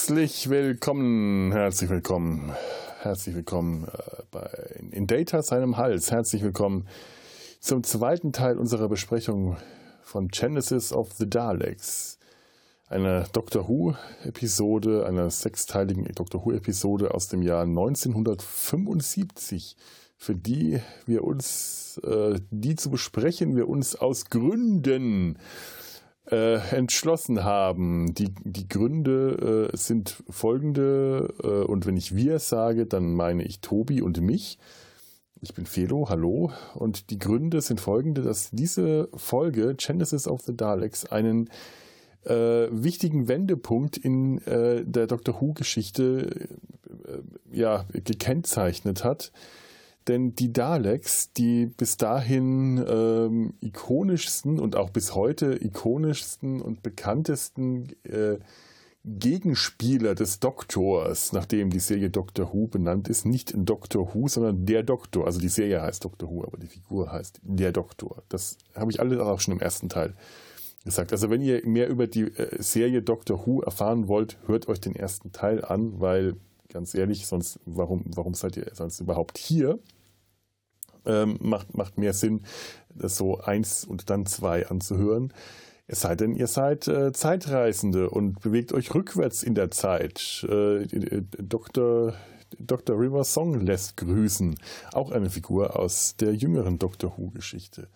Herzlich willkommen, herzlich willkommen, herzlich willkommen äh, bei, in Data seinem Hals. Herzlich willkommen zum zweiten Teil unserer Besprechung von Genesis of the Daleks. Eine Doctor Who-Episode, einer sechsteiligen Doctor Who-Episode aus dem Jahr 1975, für die wir uns, äh, die zu besprechen, wir uns aus Gründen äh, entschlossen haben. Die, die Gründe äh, sind folgende, äh, und wenn ich wir sage, dann meine ich Tobi und mich. Ich bin Felo, hallo. Und die Gründe sind folgende, dass diese Folge Genesis of the Daleks einen äh, wichtigen Wendepunkt in äh, der Doctor Who-Geschichte äh, ja, gekennzeichnet hat denn die Daleks, die bis dahin ähm, ikonischsten und auch bis heute ikonischsten und bekanntesten äh, Gegenspieler des Doktors, nachdem die Serie Doctor Who benannt ist, nicht Doctor Who, sondern der Doktor. Also die Serie heißt Doctor Who, aber die Figur heißt der Doktor. Das habe ich alles auch schon im ersten Teil gesagt. Also wenn ihr mehr über die äh, Serie Doctor Who erfahren wollt, hört euch den ersten Teil an, weil ganz ehrlich, sonst warum, warum seid ihr sonst überhaupt hier? Ähm, macht, macht mehr Sinn, das so eins und dann zwei anzuhören. Es sei denn, ihr seid äh, Zeitreisende und bewegt euch rückwärts in der Zeit. Äh, Dr. Dr. River Song lässt grüßen. Auch eine Figur aus der jüngeren Doctor Who-Geschichte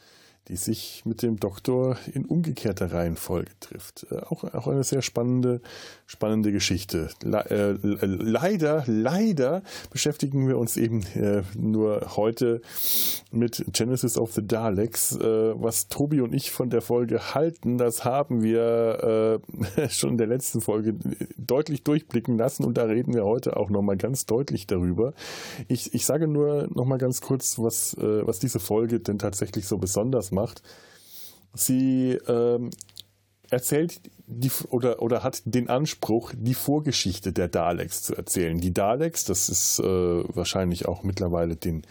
die sich mit dem Doktor in umgekehrter Reihenfolge trifft. Äh, auch, auch eine sehr spannende, spannende Geschichte. Le äh, leider, leider beschäftigen wir uns eben äh, nur heute mit Genesis of the Daleks. Äh, was Tobi und ich von der Folge halten, das haben wir äh, schon in der letzten Folge deutlich durchblicken lassen und da reden wir heute auch nochmal ganz deutlich darüber. Ich, ich sage nur nochmal ganz kurz, was, was diese Folge denn tatsächlich so besonders macht. Sie ähm, erzählt die, oder, oder hat den Anspruch, die Vorgeschichte der Daleks zu erzählen. Die Daleks, das ist äh, wahrscheinlich auch mittlerweile den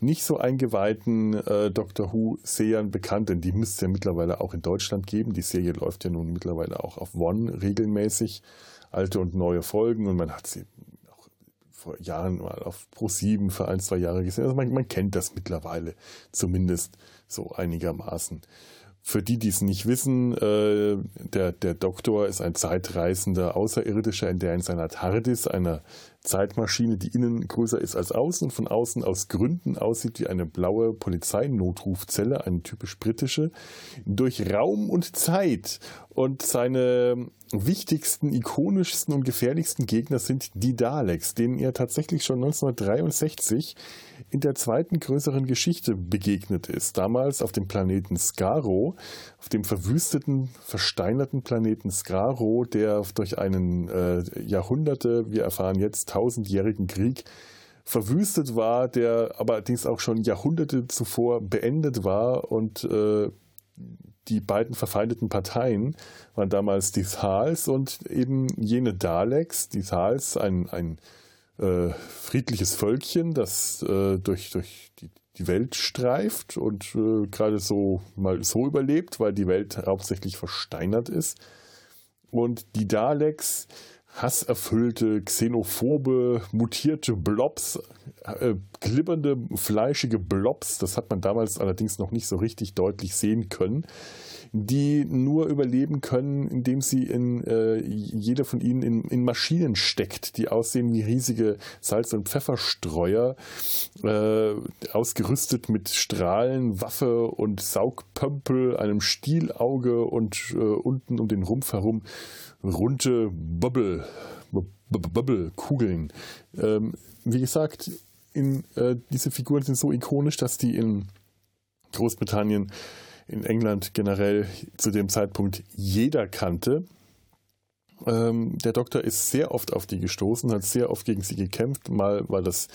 nicht so eingeweihten äh, Doctor Who-Sehern bekannt, denn die müsste es ja mittlerweile auch in Deutschland geben. Die Serie läuft ja nun mittlerweile auch auf One regelmäßig, alte und neue Folgen und man hat sie auch vor Jahren mal auf Pro 7 für ein, zwei Jahre gesehen. Also man, man kennt das mittlerweile zumindest so einigermaßen. Für die, die es nicht wissen, äh, der, der Doktor ist ein zeitreisender Außerirdischer, in der in seiner TARDIS, einer Zeitmaschine, die innen größer ist als außen und von außen aus Gründen aussieht wie eine blaue Polizeinotrufzelle, eine typisch britische, durch Raum und Zeit. Und seine wichtigsten, ikonischsten und gefährlichsten Gegner sind die Daleks, denen er tatsächlich schon 1963 in der zweiten größeren Geschichte begegnet ist. Damals auf dem Planeten Skaro, auf dem verwüsteten, versteinerten Planeten Skaro, der durch einen äh, Jahrhunderte, wir erfahren jetzt, tausendjährigen Krieg verwüstet war, der aber dies auch schon Jahrhunderte zuvor beendet war und äh, die beiden verfeindeten Parteien waren damals die Thals und eben jene Daleks. Die Thals, ein, ein äh, friedliches Völkchen, das äh, durch, durch die, die Welt streift und äh, gerade so mal so überlebt, weil die Welt hauptsächlich versteinert ist. Und die Daleks hasserfüllte, xenophobe, mutierte Blobs, äh, glibbernde, fleischige Blobs, das hat man damals allerdings noch nicht so richtig deutlich sehen können, die nur überleben können, indem sie in, äh, jeder von ihnen in, in, Maschinen steckt, die aussehen wie riesige Salz- und Pfefferstreuer, äh, ausgerüstet mit Strahlen, Waffe und Saugpömpel, einem Stielauge und äh, unten um den Rumpf herum runde Bubble, Bubble Kugeln. Ähm, wie gesagt, in, äh, diese Figuren sind so ikonisch, dass die in Großbritannien, in England generell zu dem Zeitpunkt jeder kannte. Ähm, der Doktor ist sehr oft auf die gestoßen, hat sehr oft gegen sie gekämpft. Mal war das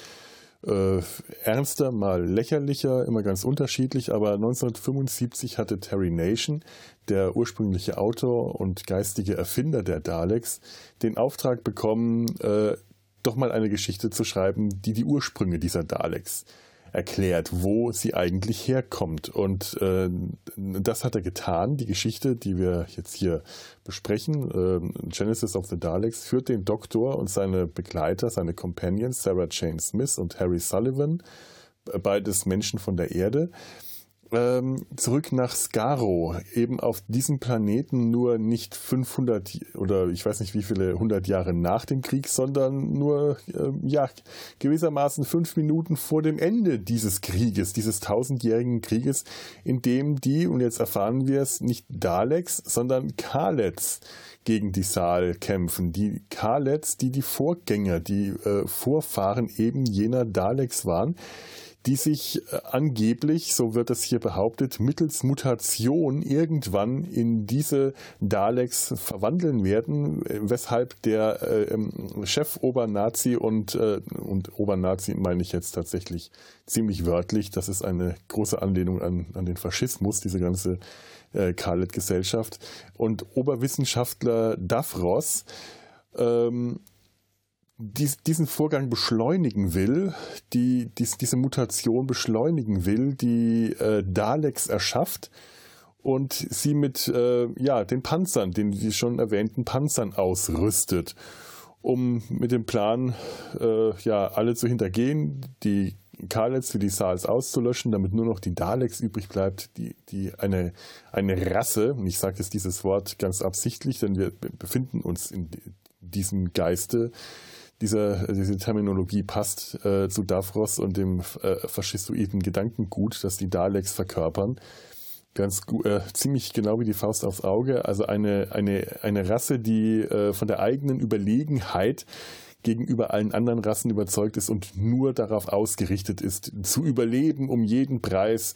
äh, ernster, mal lächerlicher, immer ganz unterschiedlich. Aber 1975 hatte Terry Nation, der ursprüngliche Autor und geistige Erfinder der Daleks, den Auftrag bekommen, äh, doch mal eine Geschichte zu schreiben, die die Ursprünge dieser Daleks erklärt, wo sie eigentlich herkommt. Und äh, das hat er getan. Die Geschichte, die wir jetzt hier besprechen, äh, Genesis of the Daleks, führt den Doktor und seine Begleiter, seine Companions, Sarah Jane Smith und Harry Sullivan, beides Menschen von der Erde, ähm, zurück nach Skaro, eben auf diesem Planeten nur nicht 500 oder ich weiß nicht wie viele 100 Jahre nach dem Krieg, sondern nur äh, ja gewissermaßen fünf Minuten vor dem Ende dieses Krieges, dieses tausendjährigen Krieges, in dem die und jetzt erfahren wir es nicht Daleks, sondern Kalets gegen die Saal kämpfen. Die Kalets, die die Vorgänger, die äh, Vorfahren eben jener Daleks waren die sich äh, angeblich, so wird es hier behauptet, mittels Mutation irgendwann in diese Daleks verwandeln werden, weshalb der äh, ähm, Chef Obernazi und, äh, und Obernazi meine ich jetzt tatsächlich ziemlich wörtlich, das ist eine große Anlehnung an, an den Faschismus, diese ganze äh, Khaled-Gesellschaft. Und Oberwissenschaftler Davros ähm, dies, diesen Vorgang beschleunigen will, die, dies, diese Mutation beschleunigen will, die äh, Daleks erschafft und sie mit äh, ja, den Panzern, den wie schon erwähnten Panzern ausrüstet, um mit dem Plan, äh, ja, alle zu hintergehen, die Kalets für die Saals auszulöschen, damit nur noch die Daleks übrig bleibt, die, die eine, eine Rasse, und ich sage jetzt dieses Wort ganz absichtlich, denn wir befinden uns in diesem Geiste, diese, diese Terminologie passt äh, zu Davros und dem äh, faschistoiden Gedankengut, das die Daleks verkörpern. Ganz äh, ziemlich genau wie die Faust aufs Auge. Also eine, eine, eine Rasse, die äh, von der eigenen Überlegenheit gegenüber allen anderen Rassen überzeugt ist und nur darauf ausgerichtet ist, zu überleben um jeden Preis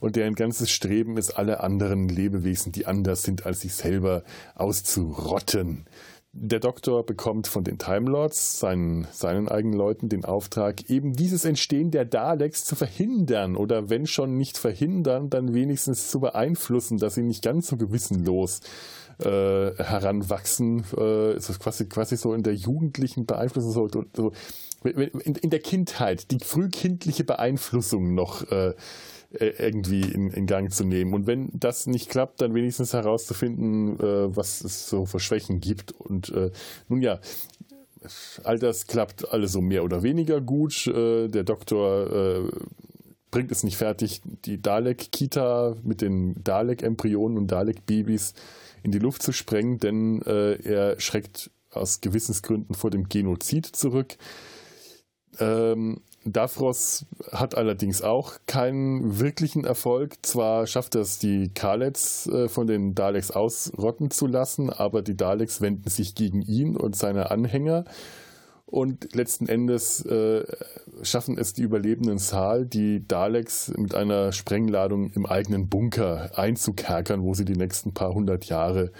und deren ganzes Streben ist, alle anderen Lebewesen, die anders sind als sich selber, auszurotten. Der Doktor bekommt von den Time Lords, seinen, seinen eigenen Leuten, den Auftrag, eben dieses Entstehen der Daleks zu verhindern oder wenn schon nicht verhindern, dann wenigstens zu beeinflussen, dass sie nicht ganz so gewissenlos äh, heranwachsen, äh, quasi, quasi so in der jugendlichen Beeinflussung, so, so in, in, der Kindheit, die frühkindliche Beeinflussung noch äh, irgendwie in, in, Gang zu nehmen. Und wenn das nicht klappt, dann wenigstens herauszufinden, äh, was es so für Schwächen gibt. Und äh, nun ja, all das klappt alles so mehr oder weniger gut. Äh, der Doktor äh, bringt es nicht fertig, die Dalek-Kita mit den Dalek-Embryonen und Dalek-Babys in die Luft zu sprengen, denn äh, er schreckt aus Gewissensgründen vor dem Genozid zurück. Ähm, Davros hat allerdings auch keinen wirklichen Erfolg. Zwar schafft es die Kalets äh, von den Daleks ausrotten zu lassen, aber die Daleks wenden sich gegen ihn und seine Anhänger. Und letzten Endes äh, schaffen es die überlebenden Saal, die Daleks mit einer Sprengladung im eigenen Bunker einzukerkern, wo sie die nächsten paar hundert Jahre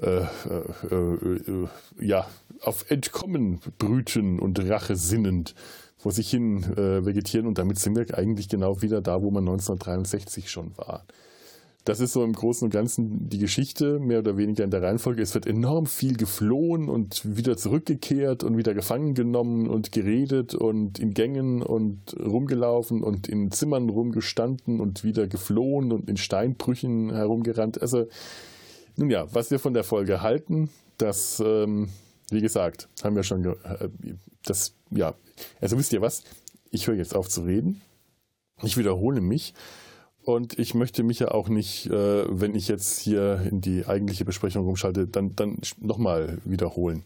äh, äh, äh ja, auf Entkommen brüten und Rache sinnend vor sich hin äh, vegetieren und damit sind wir eigentlich genau wieder da, wo man 1963 schon war. Das ist so im Großen und Ganzen die Geschichte, mehr oder weniger in der Reihenfolge. Es wird enorm viel geflohen und wieder zurückgekehrt und wieder gefangen genommen und geredet und in Gängen und rumgelaufen und in Zimmern rumgestanden und wieder geflohen und in Steinbrüchen herumgerannt. Also, nun ja, was wir von der Folge halten, das, ähm, wie gesagt, haben wir schon, äh, das, ja, also wisst ihr was? Ich höre jetzt auf zu reden. Ich wiederhole mich. Und ich möchte mich ja auch nicht, äh, wenn ich jetzt hier in die eigentliche Besprechung rumschalte, dann, dann nochmal wiederholen.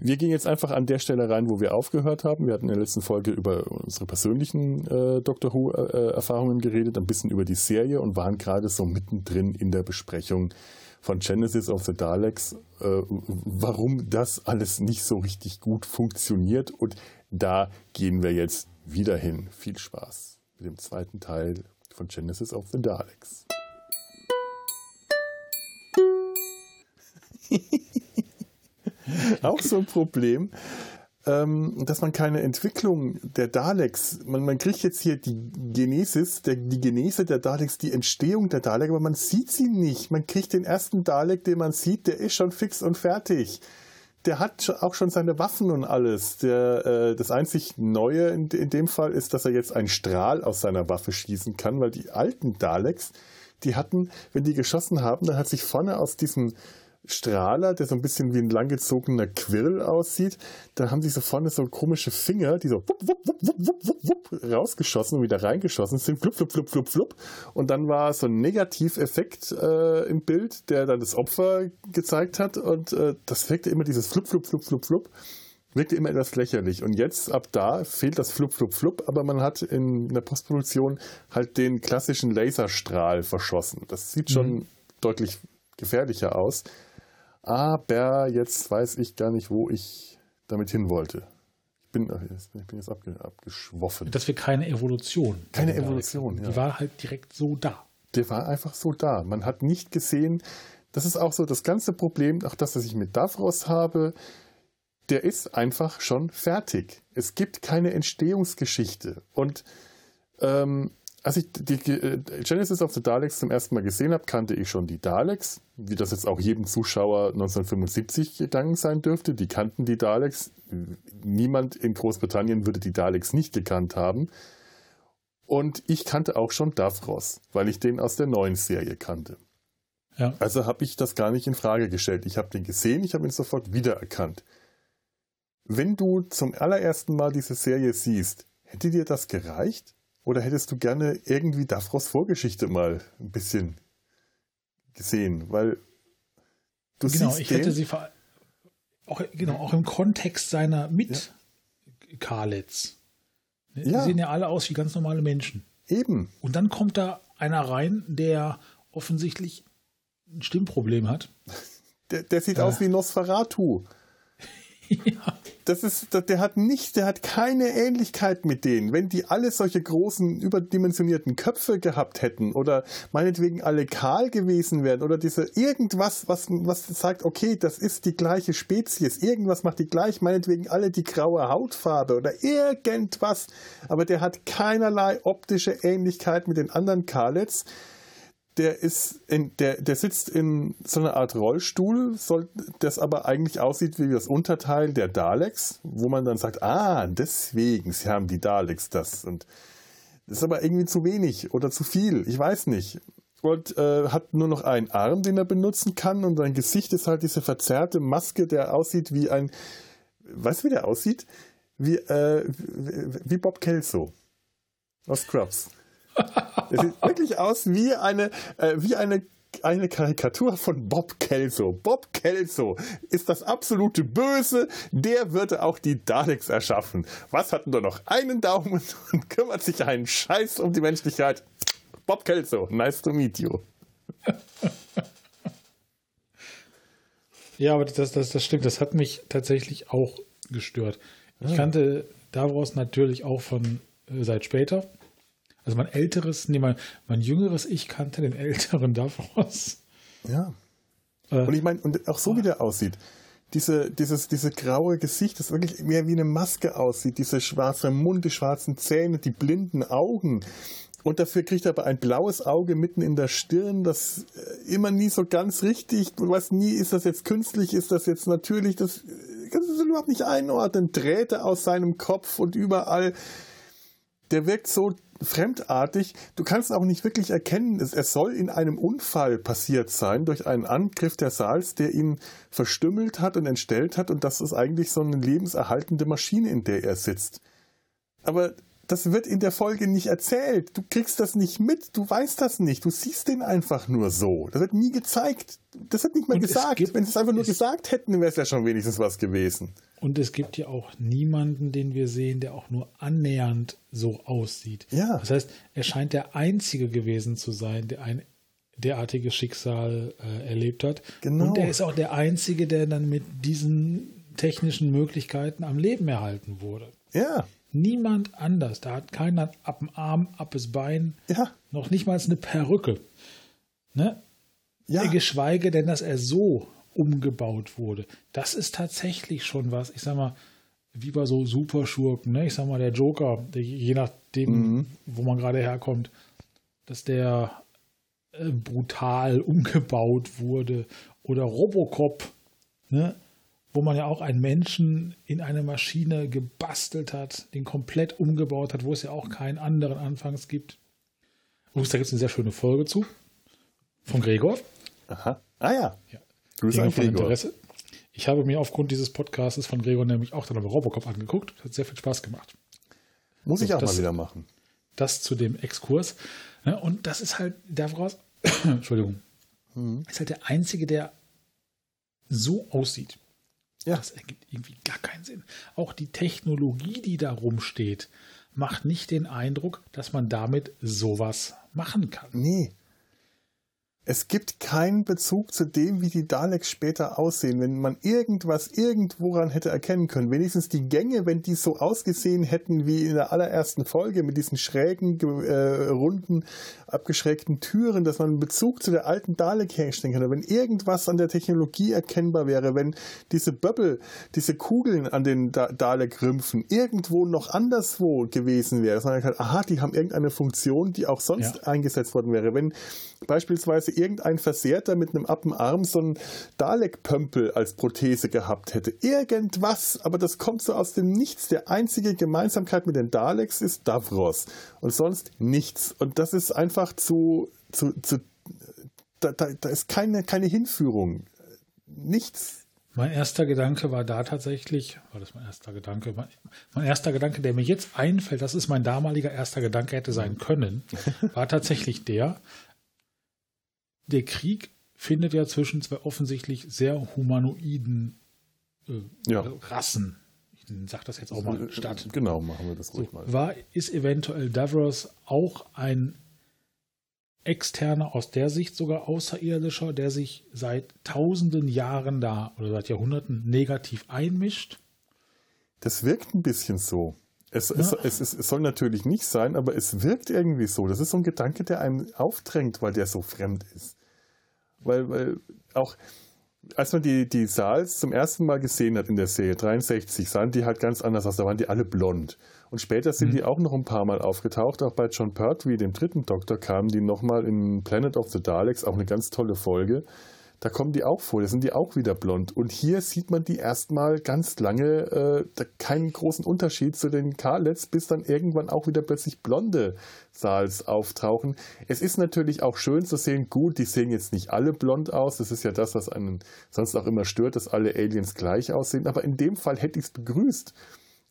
Wir gehen jetzt einfach an der Stelle rein, wo wir aufgehört haben. Wir hatten in der letzten Folge über unsere persönlichen äh, Doctor Who-Erfahrungen äh, geredet, ein bisschen über die Serie und waren gerade so mittendrin in der Besprechung von Genesis of the Daleks, äh, warum das alles nicht so richtig gut funktioniert. Und da gehen wir jetzt wieder hin. Viel Spaß mit dem zweiten Teil von Genesis of the Daleks. Auch so ein Problem ähm, dass man keine Entwicklung der Daleks, man, man kriegt jetzt hier die Genesis, der, die Genese der Daleks, die Entstehung der Daleks, aber man sieht sie nicht. Man kriegt den ersten Dalek, den man sieht, der ist schon fix und fertig. der hat auch schon seine Waffen und alles. Der, äh, das einzig Neue in, in, dem Fall ist, dass er jetzt einen Strahl aus seiner Waffe schießen kann, weil die alten Daleks, die hatten, wenn die geschossen haben, dann hat sich vorne aus diesem Strahler, der so ein bisschen wie ein langgezogener Quirl aussieht. Da haben sie so vorne so komische Finger, die so wupp, wupp, wupp, wupp, wupp, wupp, rausgeschossen und wieder reingeschossen sind. Flup, flup, flup, flup, flup. Und dann war so ein Negativeffekt äh, im Bild, der dann das Opfer gezeigt hat. Und äh, das wirkte immer dieses flup, flup, flup, flup, flup. Wirkte immer etwas lächerlich. Und jetzt, ab da, fehlt das flup, flup, flup. Aber man hat in der Postproduktion halt den klassischen Laserstrahl verschossen. Das sieht schon mhm. deutlich gefährlicher aus. Aber jetzt weiß ich gar nicht, wo ich damit hin wollte. Ich bin, ich bin jetzt abgeschwoffen. Das wäre keine Evolution. Keine Evolution, ja. Die war halt direkt so da. Der war einfach so da. Man hat nicht gesehen, das ist auch so das ganze Problem, auch das, was ich mit Davros habe, der ist einfach schon fertig. Es gibt keine Entstehungsgeschichte. Und ähm, als ich die äh, Genesis of the Daleks zum ersten Mal gesehen habe, kannte ich schon die Daleks, wie das jetzt auch jedem Zuschauer 1975 gegangen sein dürfte. Die kannten die Daleks. Niemand in Großbritannien würde die Daleks nicht gekannt haben. Und ich kannte auch schon Davros, weil ich den aus der neuen Serie kannte. Ja. Also habe ich das gar nicht in Frage gestellt. Ich habe den gesehen, ich habe ihn sofort wiedererkannt. Wenn du zum allerersten Mal diese Serie siehst, hätte dir das gereicht? Oder hättest du gerne irgendwie Davros Vorgeschichte mal ein bisschen gesehen? Weil du genau, siehst ich den, hätte sie auch, genau, auch im Kontext seiner mit ja. Karlitz. Ne, die ja. sehen ja alle aus wie ganz normale Menschen. Eben. Und dann kommt da einer rein, der offensichtlich ein Stimmproblem hat. Der, der sieht äh. aus wie Nosferatu. Ja. Das ist, der hat nicht, der hat keine Ähnlichkeit mit denen. Wenn die alle solche großen, überdimensionierten Köpfe gehabt hätten oder meinetwegen alle kahl gewesen wären oder diese irgendwas, was, was sagt, okay, das ist die gleiche Spezies, irgendwas macht die gleich, meinetwegen alle die graue Hautfarbe oder irgendwas, aber der hat keinerlei optische Ähnlichkeit mit den anderen Kalets der ist in, der, der sitzt in so einer Art Rollstuhl, soll, das aber eigentlich aussieht wie das Unterteil der Daleks, wo man dann sagt, ah, deswegen sie haben die Daleks das. Und das ist aber irgendwie zu wenig oder zu viel, ich weiß nicht. Und äh, hat nur noch einen Arm, den er benutzen kann, und sein Gesicht ist halt diese verzerrte Maske, der aussieht wie ein, weißt du, wie der aussieht? Wie, äh, wie Bob Kelso aus Scrubs. Es sieht wirklich aus wie eine, äh, wie eine eine Karikatur von Bob Kelso. Bob Kelso ist das absolute Böse, der würde auch die Daleks erschaffen. Was hat nur noch einen Daumen und kümmert sich einen Scheiß um die Menschlichkeit? Bob Kelso, nice to meet you. Ja, aber das, das, das stimmt, das hat mich tatsächlich auch gestört. Ich kannte Davros natürlich auch von äh, seit später. Also mein älteres, nee, mein, mein jüngeres Ich kannte den älteren Davros. Ja. Äh, und ich meine, und auch so wie der aussieht. Diese, dieses, diese graue Gesicht, das wirklich mehr wie eine Maske aussieht, dieser schwarze Mund, die schwarzen Zähne, die blinden Augen. Und dafür kriegt er aber ein blaues Auge mitten in der Stirn, das äh, immer nie so ganz richtig, du weißt nie, ist das jetzt künstlich, ist das jetzt natürlich, das äh, kannst du überhaupt nicht einordnen. Drähte aus seinem Kopf und überall. Der wirkt so fremdartig. Du kannst auch nicht wirklich erkennen, es, es soll in einem Unfall passiert sein durch einen Angriff der Saals, der ihn verstümmelt hat und entstellt hat und das ist eigentlich so eine lebenserhaltende Maschine, in der er sitzt. Aber das wird in der Folge nicht erzählt. Du kriegst das nicht mit, du weißt das nicht. Du siehst den einfach nur so. Das wird nie gezeigt. Das wird nicht mal und gesagt. Gibt, Wenn sie es einfach nur gesagt hätten, wäre es ja schon wenigstens was gewesen. Und es gibt ja auch niemanden, den wir sehen, der auch nur annähernd so aussieht. Ja. Das heißt, er scheint der Einzige gewesen zu sein, der ein derartiges Schicksal äh, erlebt hat. Genau. Und er ist auch der Einzige, der dann mit diesen technischen Möglichkeiten am Leben erhalten wurde. Ja. Niemand anders. Da hat keiner ab dem Arm, ab das Bein, ja. noch nicht mal eine Perücke. Ne? Ja. Geschweige denn, dass er so umgebaut wurde. Das ist tatsächlich schon was, ich sag mal, wie bei so Superschurken, ne? Ich sag mal, der Joker, der, je nachdem, mhm. wo man gerade herkommt, dass der äh, brutal umgebaut wurde. Oder Robocop, ne? Wo man ja auch einen Menschen in eine Maschine gebastelt hat, den komplett umgebaut hat, wo es ja auch keinen anderen anfangs gibt. Übrigens, da gibt es eine sehr schöne Folge zu. Von Gregor. Aha. Ah ja. ja. Grüße an Gregor. Interesse. Ich habe mir aufgrund dieses Podcasts von Gregor nämlich auch dann aber Robocop angeguckt. Hat sehr viel Spaß gemacht. Muss so, ich auch das, mal wieder machen. Das zu dem Exkurs. Ne, und das ist halt, daraus, Entschuldigung, mhm. ist halt der einzige, der so aussieht. Ja. Das ergibt irgendwie gar keinen Sinn. Auch die Technologie, die da rumsteht, macht nicht den Eindruck, dass man damit sowas machen kann. Nee. Es gibt keinen Bezug zu dem, wie die Daleks später aussehen. Wenn man irgendwas irgendworan hätte erkennen können, wenigstens die Gänge, wenn die so ausgesehen hätten wie in der allerersten Folge mit diesen schrägen, äh, runden, abgeschrägten Türen, dass man einen Bezug zu der alten Dalek herstellen kann. Wenn irgendwas an der Technologie erkennbar wäre, wenn diese Bubble, diese Kugeln an den da Dalek-Rümpfen irgendwo noch anderswo gewesen wäre, dass man kann, aha, die haben irgendeine Funktion, die auch sonst ja. eingesetzt worden wäre. Wenn beispielsweise irgendein Versehrter mit einem Appenarm so einen Dalek-Pömpel als Prothese gehabt hätte. Irgendwas, aber das kommt so aus dem Nichts. Der einzige Gemeinsamkeit mit den Daleks ist Davros und sonst nichts. Und das ist einfach zu, zu, zu da, da, da ist keine, keine Hinführung. Nichts. Mein erster Gedanke war da tatsächlich, war das mein erster Gedanke? Mein, mein, erster Gedanke, der mir jetzt einfällt, das ist mein damaliger erster Gedanke hätte sein können, war tatsächlich der, der Krieg findet ja zwischen zwei offensichtlich sehr humanoiden äh, ja. Rassen, ich sage das jetzt auch mal, äh, statt. Genau, machen wir das ruhig so, mal. War, ist eventuell Davros auch ein externer, aus der Sicht sogar außerirdischer, der sich seit tausenden Jahren da oder seit Jahrhunderten negativ einmischt? Das wirkt ein bisschen so. Es, ja. es, es, es, soll natürlich nicht sein, aber es wirkt irgendwie so. Das ist so ein Gedanke, der einem aufdrängt, weil der so fremd ist. Weil, weil auch als man die, die Saals zum ersten Mal gesehen hat in der Serie, 63, sahen die halt ganz anders aus. Da waren die alle blond. Und später sind mhm. die auch noch ein paar Mal aufgetaucht. Auch bei John Pertwee, dem dritten Doktor, kamen die nochmal in Planet of the Daleks, auch eine ganz tolle Folge da kommen die auch vor, da sind die auch wieder blond. Und hier sieht man die erstmal ganz lange äh, keinen großen Unterschied zu den Karlets, bis dann irgendwann auch wieder plötzlich blonde Saals auftauchen. Es ist natürlich auch schön zu sehen, gut, die sehen jetzt nicht alle blond aus, das ist ja das, was einen sonst auch immer stört, dass alle Aliens gleich aussehen, aber in dem Fall hätte ich es begrüßt,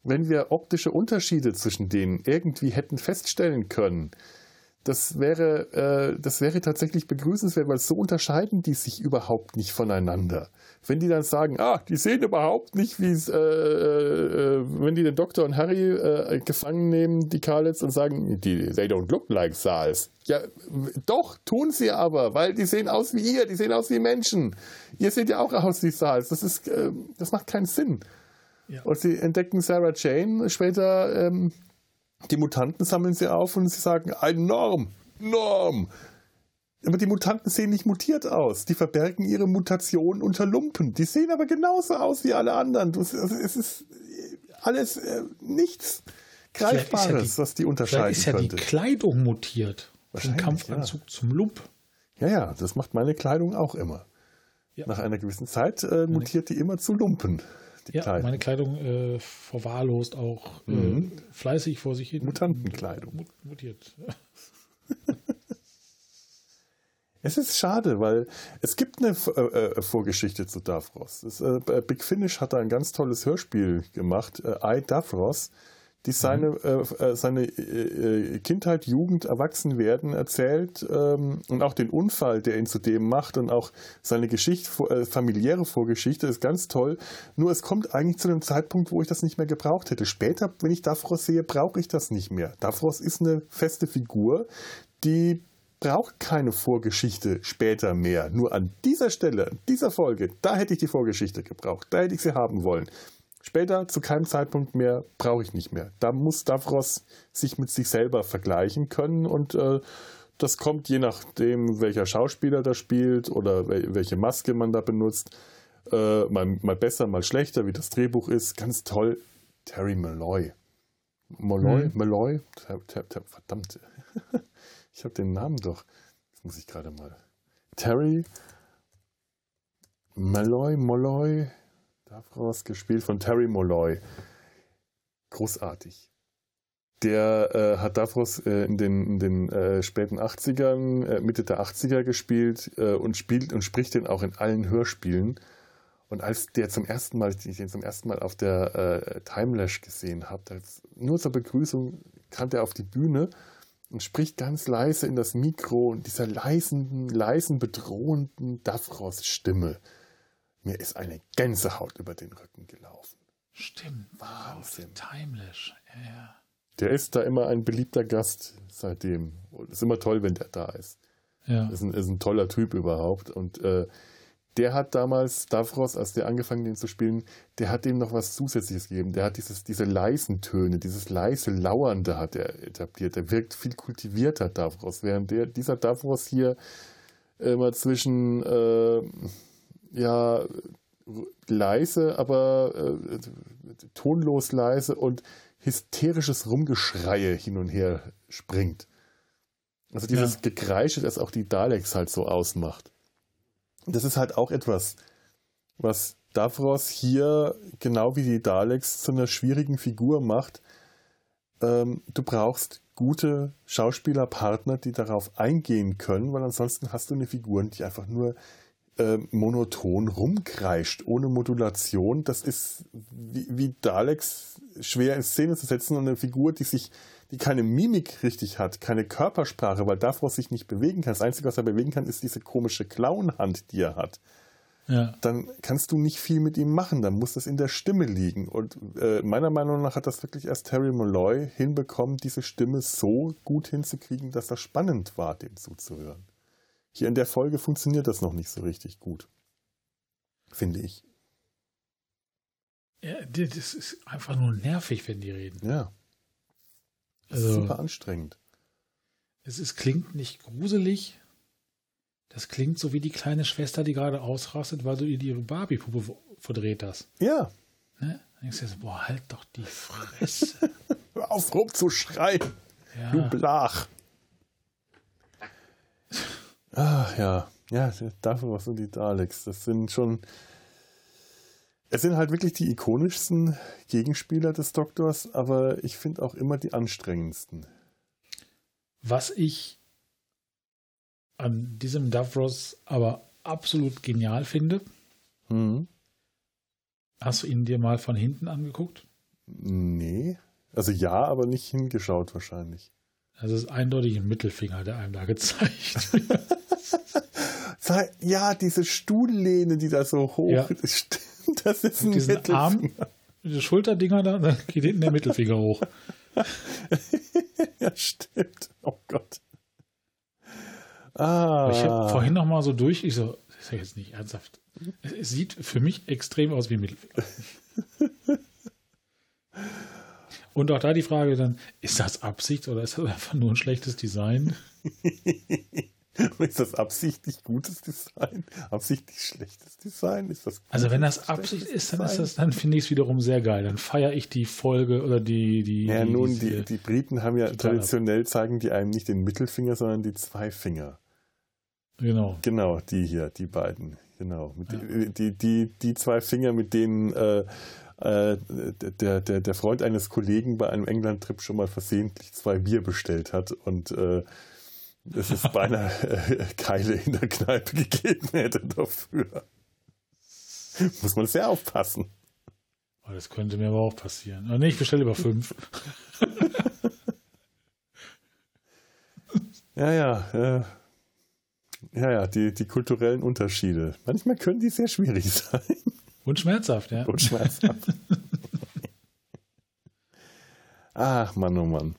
wenn wir optische Unterschiede zwischen denen irgendwie hätten feststellen können das wäre, äh, das wäre tatsächlich begrüßenswert, weil so unterscheiden die sich überhaupt nicht voneinander. Wenn die dann sagen, ah, die sehen überhaupt nicht, wie es, äh, äh, wenn die den Doktor und Harry äh, gefangen nehmen, die Karlitz, und sagen, die, they don't look like Sals. Ja, doch, tun sie aber, weil die sehen aus wie ihr, die sehen aus wie Menschen. Ihr seht ja auch aus wie Sals. Das ist, äh, das macht keinen Sinn. Ja. Und sie entdecken Sarah Jane später, ähm, die Mutanten sammeln sie auf und sie sagen, ein Norm, Norm. Aber die Mutanten sehen nicht mutiert aus. Die verbergen ihre Mutation unter Lumpen. Die sehen aber genauso aus wie alle anderen. Es ist alles äh, nichts Greifbares, ja die, was die unterscheiden ist ja könnte. die Kleidung mutiert. Vom Kampfanzug ja. zum Lump. Ja, ja, das macht meine Kleidung auch immer. Ja. Nach einer gewissen Zeit äh, mutiert die immer zu Lumpen ja, meine Kleidung äh, verwahrlost auch äh, mhm. äh, fleißig vor sich hin. Mutantenkleidung. Mutiert. Es ist schade, weil es gibt eine äh, äh, Vorgeschichte zu Davros. Das, äh, Big Finish hat da ein ganz tolles Hörspiel gemacht, I Davros die seine, mhm. äh, äh seine äh, äh, Kindheit, Jugend, Erwachsenwerden erzählt ähm, und auch den Unfall, der ihn zu dem macht und auch seine Geschichte, äh, familiäre Vorgeschichte ist ganz toll. Nur es kommt eigentlich zu einem Zeitpunkt, wo ich das nicht mehr gebraucht hätte. Später, wenn ich Davros sehe, brauche ich das nicht mehr. Davros ist eine feste Figur, die braucht keine Vorgeschichte später mehr. Nur an dieser Stelle, an dieser Folge, da hätte ich die Vorgeschichte gebraucht. Da hätte ich sie haben wollen. Später, zu keinem Zeitpunkt mehr, brauche ich nicht mehr. Da muss Davros sich mit sich selber vergleichen können und äh, das kommt je nachdem, welcher Schauspieler da spielt oder welche Maske man da benutzt. Äh, mal, mal, besser, mal schlechter, wie das Drehbuch ist. Ganz toll. Terry Malloy. Malloy? Hm. Malloy? Verdammt. ich habe den Namen doch. Jetzt muss ich gerade mal. Terry Malloy, Malloy. Davros, gespielt von Terry Molloy. Großartig. Der äh, hat Davros äh, in den, in den äh, späten 80ern, äh, Mitte der 80er gespielt äh, und spielt und spricht den auch in allen Hörspielen. Und als der zum ersten Mal, ich den zum ersten Mal auf der äh, Timelash gesehen habe, nur zur Begrüßung kam der auf die Bühne und spricht ganz leise in das Mikro und dieser leisen, leisen, bedrohenden Davros-Stimme. Mir ist eine Gänsehaut über den Rücken gelaufen. Stimmt. Wahnsinn. Timelash. Ja, ja. Der ist da immer ein beliebter Gast seitdem. Und ist immer toll, wenn der da ist. Ja. Ist ein, ist ein toller Typ überhaupt. Und äh, der hat damals, Davros, als der angefangen den zu spielen, der hat dem noch was Zusätzliches gegeben. Der hat dieses, diese leisen Töne, dieses leise Lauernde hat er etabliert. Der wirkt viel kultivierter, Davros, während der, dieser Davros hier immer zwischen, äh, ja, leise, aber äh, tonlos leise und hysterisches Rumgeschreie hin und her springt. Also dieses ja. Gekreische, das auch die Daleks halt so ausmacht. Das ist halt auch etwas, was Davros hier genau wie die Daleks zu einer schwierigen Figur macht. Ähm, du brauchst gute Schauspielerpartner, die darauf eingehen können, weil ansonsten hast du eine Figur, die einfach nur äh, monoton rumkreischt, ohne Modulation. Das ist wie, wie Daleks schwer in Szene zu setzen und eine Figur, die sich, die keine Mimik richtig hat, keine Körpersprache, weil Davros sich nicht bewegen kann. Das Einzige, was er bewegen kann, ist diese komische Clownhand, die er hat. Ja. Dann kannst du nicht viel mit ihm machen, dann muss das in der Stimme liegen. Und äh, meiner Meinung nach hat das wirklich erst Terry Molloy hinbekommen, diese Stimme so gut hinzukriegen, dass das spannend war, dem zuzuhören. Hier in der Folge funktioniert das noch nicht so richtig gut. Finde ich. Ja, das ist einfach nur nervig, wenn die reden. Ja. Also, super anstrengend. Es ist, klingt nicht gruselig. Das klingt so wie die kleine Schwester, die gerade ausrastet, weil du ihr ihre Barbie-Puppe verdreht hast. Ja. Ne? Dann denkst du jetzt, boah, halt doch die Fresse. Hör auf rumzuschreien. Ja. Du Blach. Ach ja, ja, dafür was sind die Daleks. Das sind schon. Es sind halt wirklich die ikonischsten Gegenspieler des Doktors, aber ich finde auch immer die anstrengendsten. Was ich an diesem Davros aber absolut genial finde. Mhm. Hast du ihn dir mal von hinten angeguckt? Nee. Also ja, aber nicht hingeschaut wahrscheinlich. Das ist eindeutig ein Mittelfinger, der einem da gezeigt wird. Ja, diese Stuhllehne, die da so hoch ja. ist, das ist ein Mittelfinger. Arm, diese Schulterdinger da, dann geht hinten der Mittelfinger hoch. ja, stimmt. Oh Gott. Ah. Ich habe vorhin noch mal so durch, ich so, das ist ja jetzt nicht ernsthaft. Es sieht für mich extrem aus wie Mittelfinger. Und auch da die Frage dann, ist das Absicht oder ist das einfach nur ein schlechtes Design? ist das absichtlich gutes Design? Absichtlich schlechtes Design? Ist das also wenn das Absicht ist, dann ist das, dann finde ich es wiederum sehr geil. Dann feiere ich die Folge oder die. die ja, nun, die, die Briten haben ja traditionell zeigen die einem nicht den Mittelfinger, sondern die zwei Finger. Genau. Genau, die hier, die beiden. Genau. Ja. Die, die, die, die zwei Finger, mit denen äh, äh, der, der, der Freund eines Kollegen bei einem England-Trip schon mal versehentlich zwei Bier bestellt hat und äh, es ist beinahe äh, Keile in der Kneipe gegeben hätte dafür. Muss man sehr aufpassen. Oh, das könnte mir aber auch passieren. Oh, nee, ich bestelle über fünf. ja, ja. Äh, ja, ja, die, die kulturellen Unterschiede. Manchmal können die sehr schwierig sein. Und schmerzhaft, ja. Und schmerzhaft. Ach, Mann, oh Mann.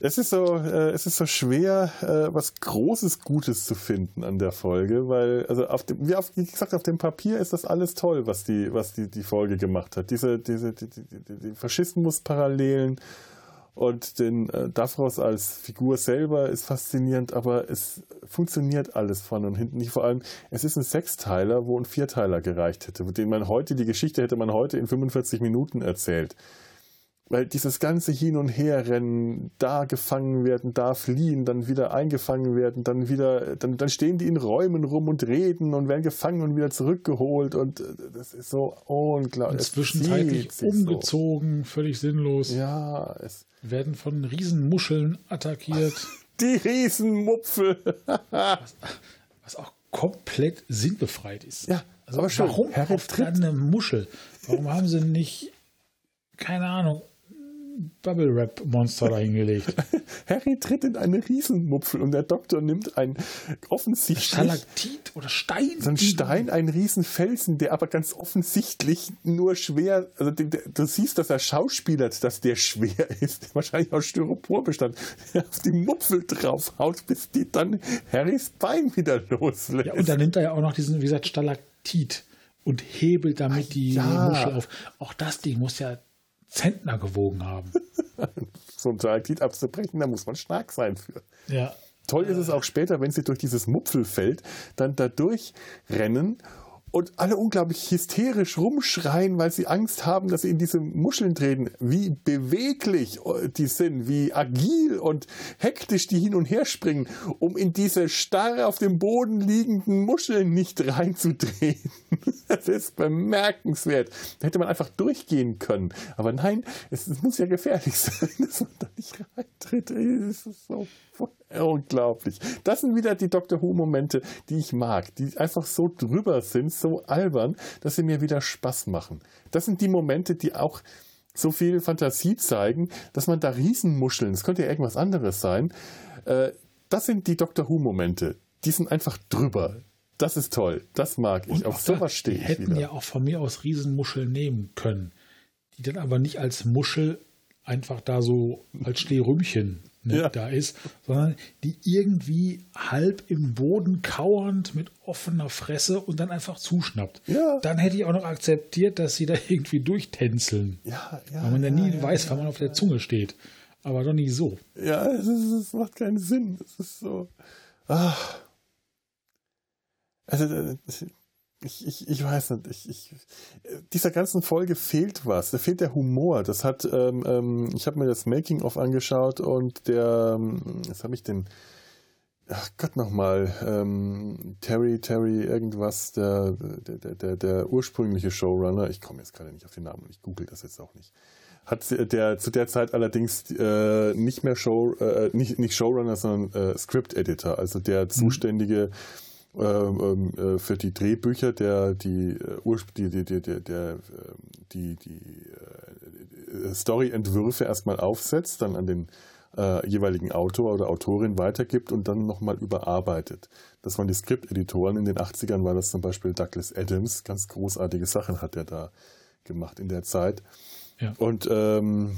Es ist so, äh, es ist so schwer, äh, was Großes Gutes zu finden an der Folge, weil, also auf dem, wie, auf, wie gesagt, auf dem Papier ist das alles toll, was die, was die, die Folge gemacht hat. Diese, diese, die, die, die, Faschismus-Parallelen und den äh, Davros als Figur selber ist faszinierend, aber es funktioniert alles vorne und hinten nicht. Vor allem, es ist ein Sechsteiler, wo ein Vierteiler gereicht hätte, dem man heute, die Geschichte hätte man heute in 45 Minuten erzählt. Weil dieses ganze Hin- und Herrennen, da gefangen werden, da fliehen, dann wieder eingefangen werden, dann wieder, dann, dann stehen die in Räumen rum und reden und werden gefangen und wieder zurückgeholt und äh, das ist so unglaublich. Und zwischenzeitlich umgezogen, so. völlig sinnlos. Ja, es werden von Riesenmuscheln attackiert. Die Riesenmupfel. was, was auch komplett sinnbefreit ist. Ja, also aber schon. Warum dann eine Muschel? Warum haben sie nicht, keine Ahnung, Bubble Wrap Monster dahingelegt. Harry tritt in eine Riesenmupfel und der Doktor nimmt ein offensichtlich Stalaktit oder Stein. So ein Stein, ein Riesenfelsen, der aber ganz offensichtlich nur schwer, also du siehst, dass er schauspielert, dass der schwer ist, wahrscheinlich aus Styropor bestand, auf die Mupfel draufhaut, bis die dann Harrys Bein wieder loslässt. Ja, und dann nimmt er ja auch noch diesen, wie gesagt, Stalaktit und hebelt damit Ach, die ja. Muschel auf. Auch das Ding muss ja Zentner gewogen haben. so ein Stalaktit abzubrechen, da muss man stark sein für. Ja. Toll ist es auch später, wenn sie durch dieses Mupfelfeld dann da durchrennen und alle unglaublich hysterisch rumschreien, weil sie Angst haben, dass sie in diese Muscheln treten. Wie beweglich die sind, wie agil und hektisch die hin und her springen, um in diese starr auf dem Boden liegenden Muscheln nicht reinzudrehen. Das ist bemerkenswert. Da hätte man einfach durchgehen können. Aber nein, es, es muss ja gefährlich sein, dass man da nicht reintritt. Es ist so Unglaublich. Das sind wieder die Doctor Who-Momente, die ich mag, die einfach so drüber sind, so albern, dass sie mir wieder Spaß machen. Das sind die Momente, die auch so viel Fantasie zeigen, dass man da Riesenmuscheln, es könnte ja irgendwas anderes sein, äh, das sind die Doctor Who-Momente. Die sind einfach drüber. Das ist toll. Das mag ich. Auf sowas stehe ich. Die hätten wieder. ja auch von mir aus Riesenmuscheln nehmen können, die dann aber nicht als Muschel einfach da so als Stehrümchen ne, ja. da ist, sondern die irgendwie halb im Boden kauernd mit offener Fresse und dann einfach zuschnappt. Ja. Dann hätte ich auch noch akzeptiert, dass sie da irgendwie durchtänzeln. Ja, ja, weil man ja, nie weiß, wann man auf der Zunge steht. Aber doch nicht so. Ja, es, ist, es macht keinen Sinn. Es ist so. Ach. Also, äh, ich, ich, ich weiß nicht, ich, ich, dieser ganzen Folge fehlt was. Da fehlt der Humor. Das hat, ähm, ähm, ich habe mir das Making-of angeschaut und der, ähm, was habe ich denn? Ach Gott nochmal, ähm, Terry, Terry, irgendwas, der, der, der, der ursprüngliche Showrunner, ich komme jetzt gerade nicht auf den Namen und ich google das jetzt auch nicht, hat der zu der Zeit allerdings äh, nicht mehr Show, äh, nicht, nicht Showrunner, sondern äh, Script Editor, also der mhm. zuständige äh, für die Drehbücher der die äh, die die die der, ähm, die, die äh, Storyentwürfe erstmal aufsetzt, dann an den äh, jeweiligen Autor oder Autorin weitergibt und dann nochmal überarbeitet. Das waren die Skripteditoren. In den 80ern war das zum Beispiel Douglas Adams. Ganz großartige Sachen hat er da gemacht in der Zeit. Ja. Und ähm,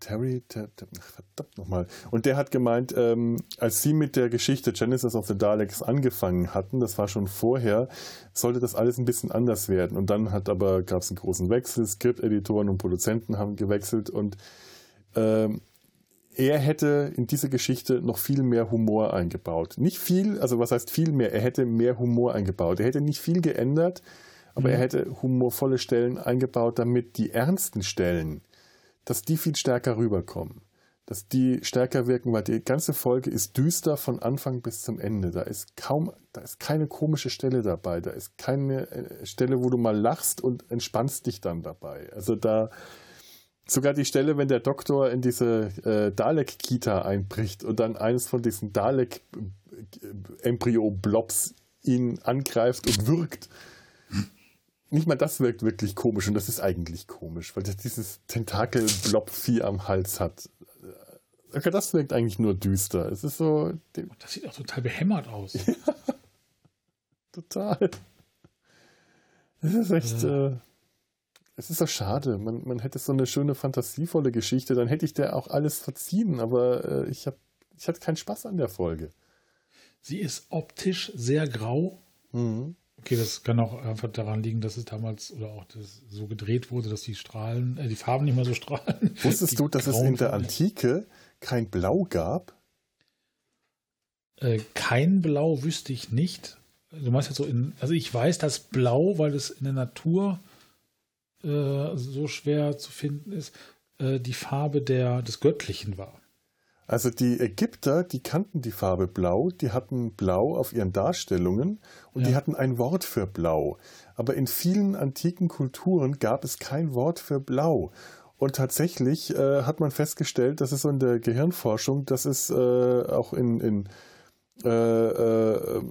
Terry, ter, ter, verdammt nochmal. Und der hat gemeint, ähm, als sie mit der Geschichte Genesis of the Daleks angefangen hatten, das war schon vorher, sollte das alles ein bisschen anders werden. Und dann hat aber, gab es einen großen Wechsel, Skripteditoren und Produzenten haben gewechselt und ähm, er hätte in diese Geschichte noch viel mehr Humor eingebaut. Nicht viel, also was heißt viel mehr? Er hätte mehr Humor eingebaut. Er hätte nicht viel geändert, aber mhm. er hätte humorvolle Stellen eingebaut, damit die ernsten Stellen dass die viel stärker rüberkommen. Dass die stärker wirken, weil die ganze Folge ist düster von Anfang bis zum Ende. Da ist kaum, da ist keine komische Stelle dabei. Da ist keine äh, Stelle, wo du mal lachst und entspannst dich dann dabei. Also da, sogar die Stelle, wenn der Doktor in diese äh, Dalek-Kita einbricht und dann eines von diesen Dalek-Embryo-Blobs ihn angreift und wirkt nicht mal das wirkt wirklich komisch und das ist eigentlich komisch, weil das dieses Tentakel-Blob-Vieh am Hals hat. Okay, das wirkt eigentlich nur düster. Es ist so. Das sieht auch total behämmert aus. ja, total. Es ist echt. Äh, es ist so schade. Man, man hätte so eine schöne, fantasievolle Geschichte, dann hätte ich der auch alles verziehen, aber äh, ich, hab, ich hatte keinen Spaß an der Folge. Sie ist optisch sehr grau. Mhm. Okay, das kann auch einfach daran liegen, dass es damals oder auch so gedreht wurde, dass die Strahlen, äh, die Farben nicht mehr so strahlen. Wusstest du, dass es in der Antike kein Blau gab? Äh, kein Blau wüsste ich nicht. Du meinst jetzt so in, also ich weiß, dass Blau, weil es in der Natur äh, so schwer zu finden ist, äh, die Farbe der, des Göttlichen war. Also die Ägypter, die kannten die Farbe Blau, die hatten Blau auf ihren Darstellungen und ja. die hatten ein Wort für Blau. Aber in vielen antiken Kulturen gab es kein Wort für Blau. Und tatsächlich äh, hat man festgestellt, dass es so in der Gehirnforschung, dass es äh, auch in, in äh, äh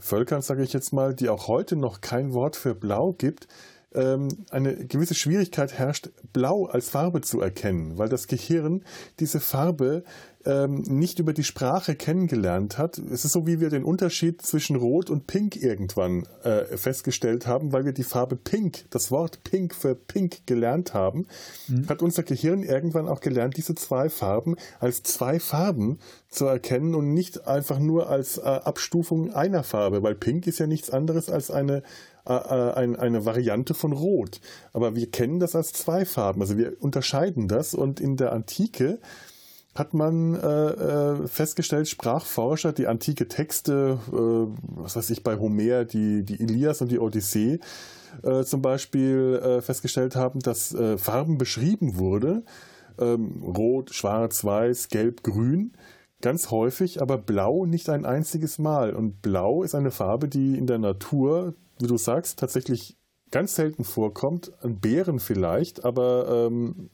Völkern, sage ich jetzt mal, die auch heute noch kein Wort für Blau gibt, eine gewisse Schwierigkeit herrscht, Blau als Farbe zu erkennen, weil das Gehirn diese Farbe ähm, nicht über die Sprache kennengelernt hat. Es ist so, wie wir den Unterschied zwischen Rot und Pink irgendwann äh, festgestellt haben, weil wir die Farbe Pink, das Wort Pink für Pink gelernt haben, mhm. hat unser Gehirn irgendwann auch gelernt, diese zwei Farben als zwei Farben zu erkennen und nicht einfach nur als äh, Abstufung einer Farbe, weil Pink ist ja nichts anderes als eine äh, äh eine Variante von Rot. Aber wir kennen das als zwei Farben. Also wir unterscheiden das und in der Antike hat man äh, festgestellt, Sprachforscher, die antike Texte, was weiß ich, bei Homer, die, die Ilias und die Odyssee zum Beispiel festgestellt haben, dass Farben beschrieben wurde, ähm, rot, schwarz, weiß, gelb, grün, ganz häufig, aber blau nicht ein einziges Mal. Und blau ist eine Farbe, die in der Natur, wie du sagst, tatsächlich ganz selten vorkommt, an Bären vielleicht, aber ähm,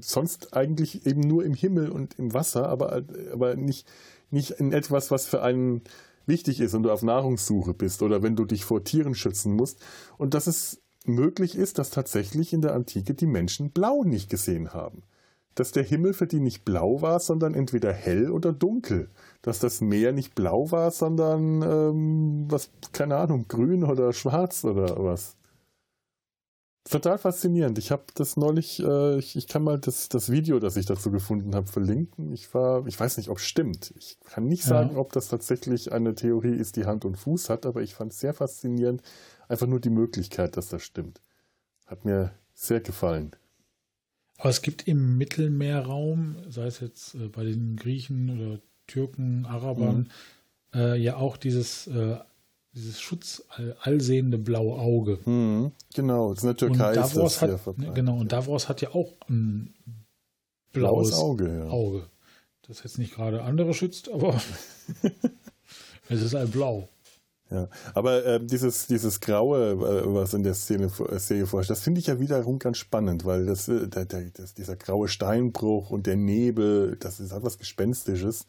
sonst eigentlich eben nur im Himmel und im Wasser, aber, aber nicht, nicht in etwas, was für einen wichtig ist, wenn du auf Nahrungssuche bist oder wenn du dich vor Tieren schützen musst. Und dass es möglich ist, dass tatsächlich in der Antike die Menschen blau nicht gesehen haben. Dass der Himmel für die nicht blau war, sondern entweder hell oder dunkel. Dass das Meer nicht blau war, sondern ähm, was, keine Ahnung, grün oder schwarz oder was total faszinierend. Ich habe das neulich, äh, ich, ich, kann mal das, das Video, das ich dazu gefunden habe, verlinken. Ich war, ich weiß nicht, ob es stimmt. Ich kann nicht sagen, ja. ob das tatsächlich eine Theorie ist, die Hand und Fuß hat, aber ich fand es sehr faszinierend. Einfach nur die Möglichkeit, dass das stimmt. Hat mir sehr gefallen. Aber es gibt im Mittelmeerraum, sei es jetzt äh, bei den Griechen oder Türken, Arabern, mhm. äh, ja auch dieses äh, dieses Schutz allsehende blaue Auge. Mhm, genau, das ist in der Türkei. Und Davos hat, genau, und Davos hat ja auch ein blaues, blaues Auge, ja. Auge. Das jetzt nicht gerade andere schützt, aber es ist ein Blau. Ja, aber äh, dieses, dieses Graue, äh, was in der Szene, äh, Serie vorstellt, das finde ich ja wiederum ganz spannend, weil das, äh, der, der, das, dieser graue Steinbruch und der Nebel, das ist etwas Gespenstisches.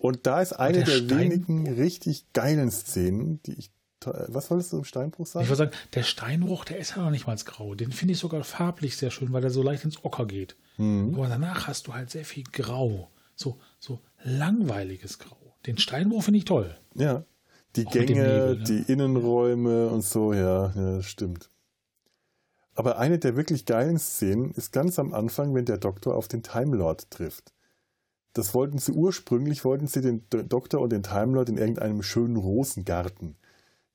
Und da ist eine der, der wenigen richtig geilen Szenen, die ich. Was wolltest du im Steinbruch sagen? Ich würde sagen, der Steinbruch, der ist ja noch nicht mal grau. Den finde ich sogar farblich sehr schön, weil der so leicht ins Ocker geht. Mhm. Aber danach hast du halt sehr viel Grau. So, so langweiliges Grau. Den Steinbruch finde ich toll. Ja. Die Auch Gänge, Nebel, ne? die Innenräume und so, ja, ja, stimmt. Aber eine der wirklich geilen Szenen ist ganz am Anfang, wenn der Doktor auf den Time Lord trifft. Das wollten sie ursprünglich, wollten sie den Doktor und den Time Lord in irgendeinem schönen Rosengarten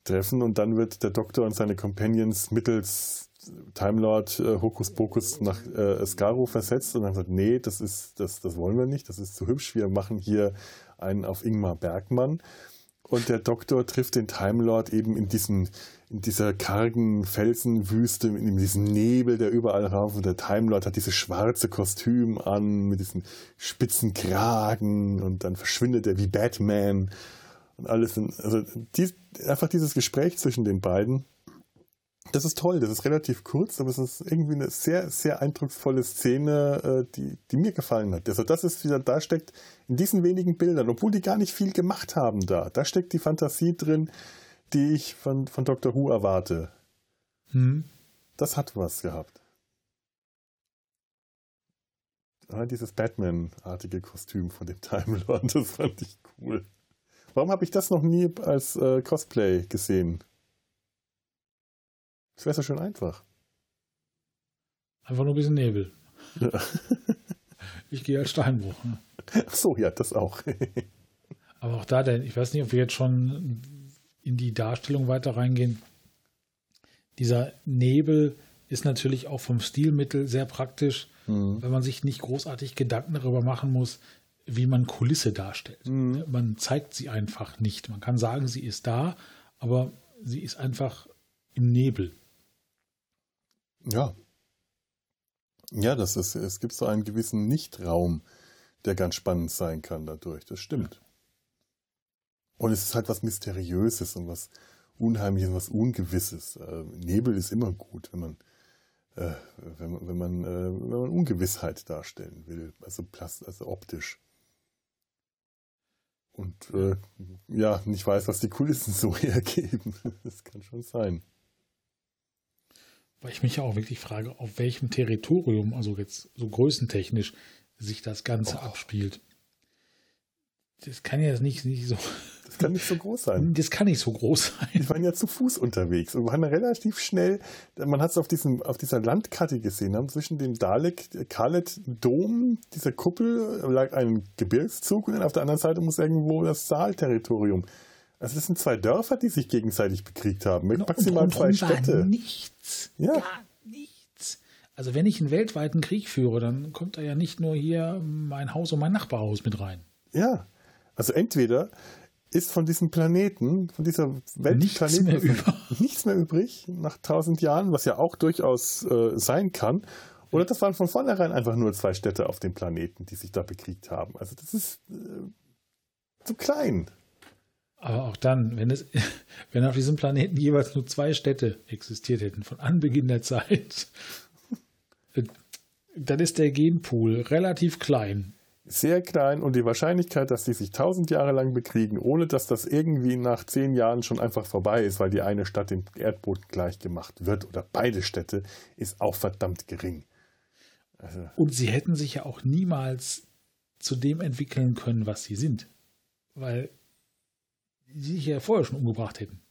treffen und dann wird der Doktor und seine Companions mittels Time Lord äh, Hokus Pokus nach äh, Skaro versetzt und dann sagt, nee, das ist, das, das wollen wir nicht, das ist zu hübsch, wir machen hier einen auf Ingmar Bergmann. Und der Doktor trifft den Time Lord eben in, diesen, in dieser kargen Felsenwüste, in diesem Nebel, der überall rauf. Und der Time Lord hat dieses schwarze Kostüm an, mit diesen spitzen Kragen. Und dann verschwindet er wie Batman. Und alles. Also die, einfach dieses Gespräch zwischen den beiden das ist toll, das ist relativ kurz, aber es ist irgendwie eine sehr, sehr eindrucksvolle Szene, äh, die, die mir gefallen hat. Also das ist wieder, da steckt in diesen wenigen Bildern, obwohl die gar nicht viel gemacht haben da, da steckt die Fantasie drin, die ich von, von Dr. Who erwarte. Hm. Das hat was gehabt. Ah, dieses Batman-artige Kostüm von dem Time Lord, das fand ich cool. Warum habe ich das noch nie als äh, Cosplay gesehen? Das wäre so schön einfach. Einfach nur ein bisschen Nebel. Ja. ich gehe als Steinbruch. Ne? Ach so, ja, das auch. Aber auch da, denn ich weiß nicht, ob wir jetzt schon in die Darstellung weiter reingehen. Dieser Nebel ist natürlich auch vom Stilmittel sehr praktisch, mhm. wenn man sich nicht großartig Gedanken darüber machen muss, wie man Kulisse darstellt. Mhm. Man zeigt sie einfach nicht. Man kann sagen, sie ist da, aber sie ist einfach im Nebel. Ja. Ja, das ist, es gibt so einen gewissen Nichtraum, der ganz spannend sein kann dadurch. Das stimmt. Und es ist halt was Mysteriöses und was Unheimliches, was Ungewisses. Äh, Nebel ist immer gut, wenn man, äh, wenn wenn man, äh, wenn man Ungewissheit darstellen will, also, plast also optisch. Und äh, ja, nicht weiß, was die Kulissen so hergeben. Das kann schon sein. Weil ich mich ja auch wirklich frage, auf welchem Territorium, also jetzt so größentechnisch, sich das Ganze oh. abspielt. Das kann ja nicht, nicht so. Das kann nicht so groß sein. Das kann nicht so groß sein. Wir waren ja zu Fuß unterwegs und waren relativ schnell, man hat es auf, auf dieser Landkarte gesehen, haben zwischen dem Dalek, Kalet Dom, dieser Kuppel, lag ein Gebirgszug und dann auf der anderen Seite muss irgendwo das Saalterritorium. Also das sind zwei Dörfer, die sich gegenseitig bekriegt haben, mit maximal zwei Städte. Nichts. Ja. Gar nichts. Also wenn ich einen weltweiten Krieg führe, dann kommt da ja nicht nur hier mein Haus und mein Nachbarhaus mit rein. Ja. Also entweder ist von diesem Planeten, von dieser Welt nichts, mehr, nichts mehr übrig nach tausend Jahren, was ja auch durchaus äh, sein kann. Oder das waren von vornherein einfach nur zwei Städte auf dem Planeten, die sich da bekriegt haben. Also das ist äh, zu klein. Aber auch dann, wenn, es, wenn auf diesem Planeten jeweils nur zwei Städte existiert hätten, von Anbeginn der Zeit, dann ist der Genpool relativ klein sehr klein und die Wahrscheinlichkeit, dass die sich tausend Jahre lang bekriegen, ohne dass das irgendwie nach zehn Jahren schon einfach vorbei ist, weil die eine Stadt dem Erdboden gleich gemacht wird oder beide Städte, ist auch verdammt gering. Also und sie hätten sich ja auch niemals zu dem entwickeln können, was sie sind, weil sie sich ja vorher schon umgebracht hätten.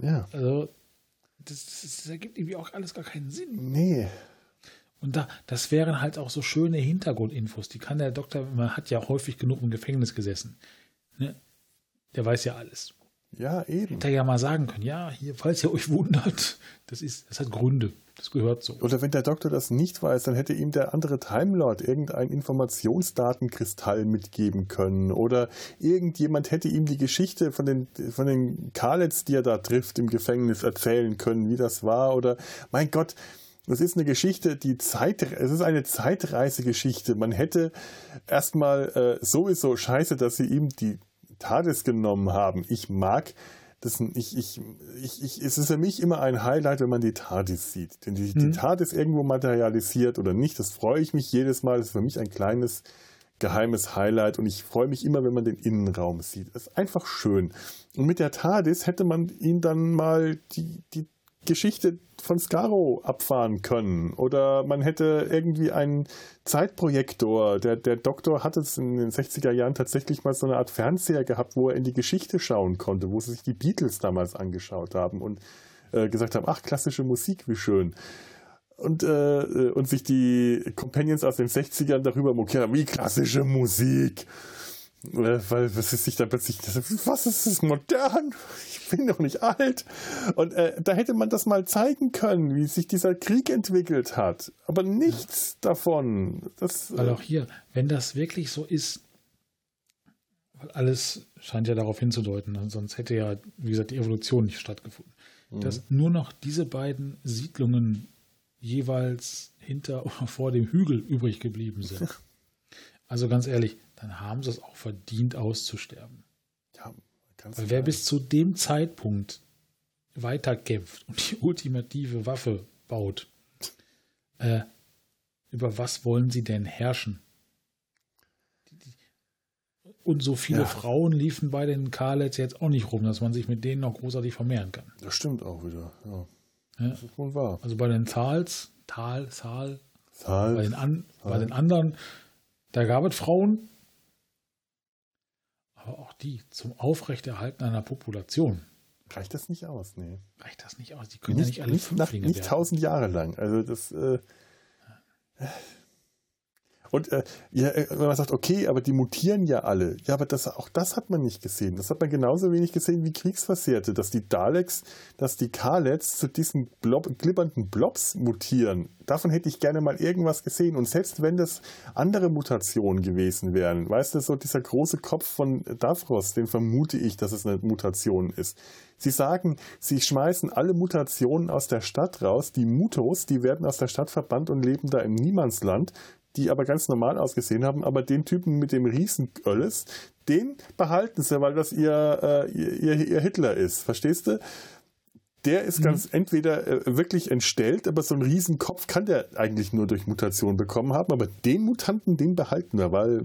Ja. Also das, das, das ergibt irgendwie auch alles gar keinen Sinn. Nee. Und da, das wären halt auch so schöne Hintergrundinfos. Die kann der Doktor, man hat ja häufig genug im Gefängnis gesessen. Ne? Der weiß ja alles. Ja, eben. Hätte er ja mal sagen können, ja, hier, falls ihr euch wundert, das ist, das hat Gründe. Das gehört so. Oder wenn der Doktor das nicht weiß, dann hätte ihm der andere Time Lord irgendein Informationsdatenkristall mitgeben können. Oder irgendjemand hätte ihm die Geschichte von den, von den Kalets, die er da trifft im Gefängnis, erzählen können, wie das war. Oder, mein Gott, das ist eine Geschichte, die Zeit, es ist eine Zeitreisegeschichte. Man hätte erstmal äh, sowieso scheiße, dass sie ihm die TARDIS genommen haben. Ich mag das, ich, ich, ich, ich, es ist für mich immer ein Highlight, wenn man die TARDIS sieht. Denn die, mhm. die TARDIS irgendwo materialisiert oder nicht, das freue ich mich jedes Mal. Das ist für mich ein kleines geheimes Highlight und ich freue mich immer, wenn man den Innenraum sieht. Das ist einfach schön. Und mit der TARDIS hätte man ihn dann mal die, die Geschichte von Scaro abfahren können. Oder man hätte irgendwie einen Zeitprojektor. Der, der Doktor hat es in den 60er Jahren tatsächlich mal so eine Art Fernseher gehabt, wo er in die Geschichte schauen konnte, wo sie sich die Beatles damals angeschaut haben und äh, gesagt haben, ach, klassische Musik, wie schön. Und, äh, und sich die Companions aus den 60ern darüber mokieren, haben, wie klassische Musik. Äh, weil was ist sich da plötzlich, was ist das modern? Ich bin doch nicht alt. Und äh, da hätte man das mal zeigen können, wie sich dieser Krieg entwickelt hat. Aber nichts ja. davon. Das, weil auch hier, wenn das wirklich so ist, weil alles scheint ja darauf hinzudeuten, sonst hätte ja, wie gesagt, die Evolution nicht stattgefunden. Mhm. Dass nur noch diese beiden Siedlungen jeweils hinter oder vor dem Hügel übrig geblieben sind. Also ganz ehrlich, dann haben sie es auch verdient auszusterben. Ja, Weil wer bis zu dem Zeitpunkt weiterkämpft und die ultimative Waffe baut, äh, über was wollen sie denn herrschen? Und so viele ja. Frauen liefen bei den Karlets jetzt auch nicht rum, dass man sich mit denen noch großartig vermehren kann. Das stimmt auch wieder, ja. ja. Das ist wohl wahr. Also bei den Zahls, Tal, Zahl, Zahl bei, den an, Zahl. bei den anderen, da gab es Frauen, aber auch die zum Aufrechterhalten einer Population. Reicht das nicht aus? Nee. Reicht das nicht aus? Die können nicht, ja nicht alle nicht, nach, nicht tausend Jahre lang. Also das. Äh, Und äh, ja, äh, wenn man sagt, okay, aber die mutieren ja alle. Ja, aber das, auch das hat man nicht gesehen. Das hat man genauso wenig gesehen wie Kriegsversehrte, dass die Daleks, dass die Kalets zu diesen Blob, glibbernden Blobs mutieren. Davon hätte ich gerne mal irgendwas gesehen. Und selbst wenn das andere Mutationen gewesen wären, weißt du, so dieser große Kopf von Davros, den vermute ich, dass es eine Mutation ist. Sie sagen, sie schmeißen alle Mutationen aus der Stadt raus. Die Mutos, die werden aus der Stadt verbannt und leben da im Niemandsland, die aber ganz normal ausgesehen haben. Aber den Typen mit dem Riesenölles, den behalten sie, weil das ihr, äh, ihr, ihr Hitler ist. Verstehst du? der ist mhm. ganz entweder äh, wirklich entstellt, aber so einen Riesenkopf kann der eigentlich nur durch Mutation bekommen haben. Aber den Mutanten, den behalten wir, weil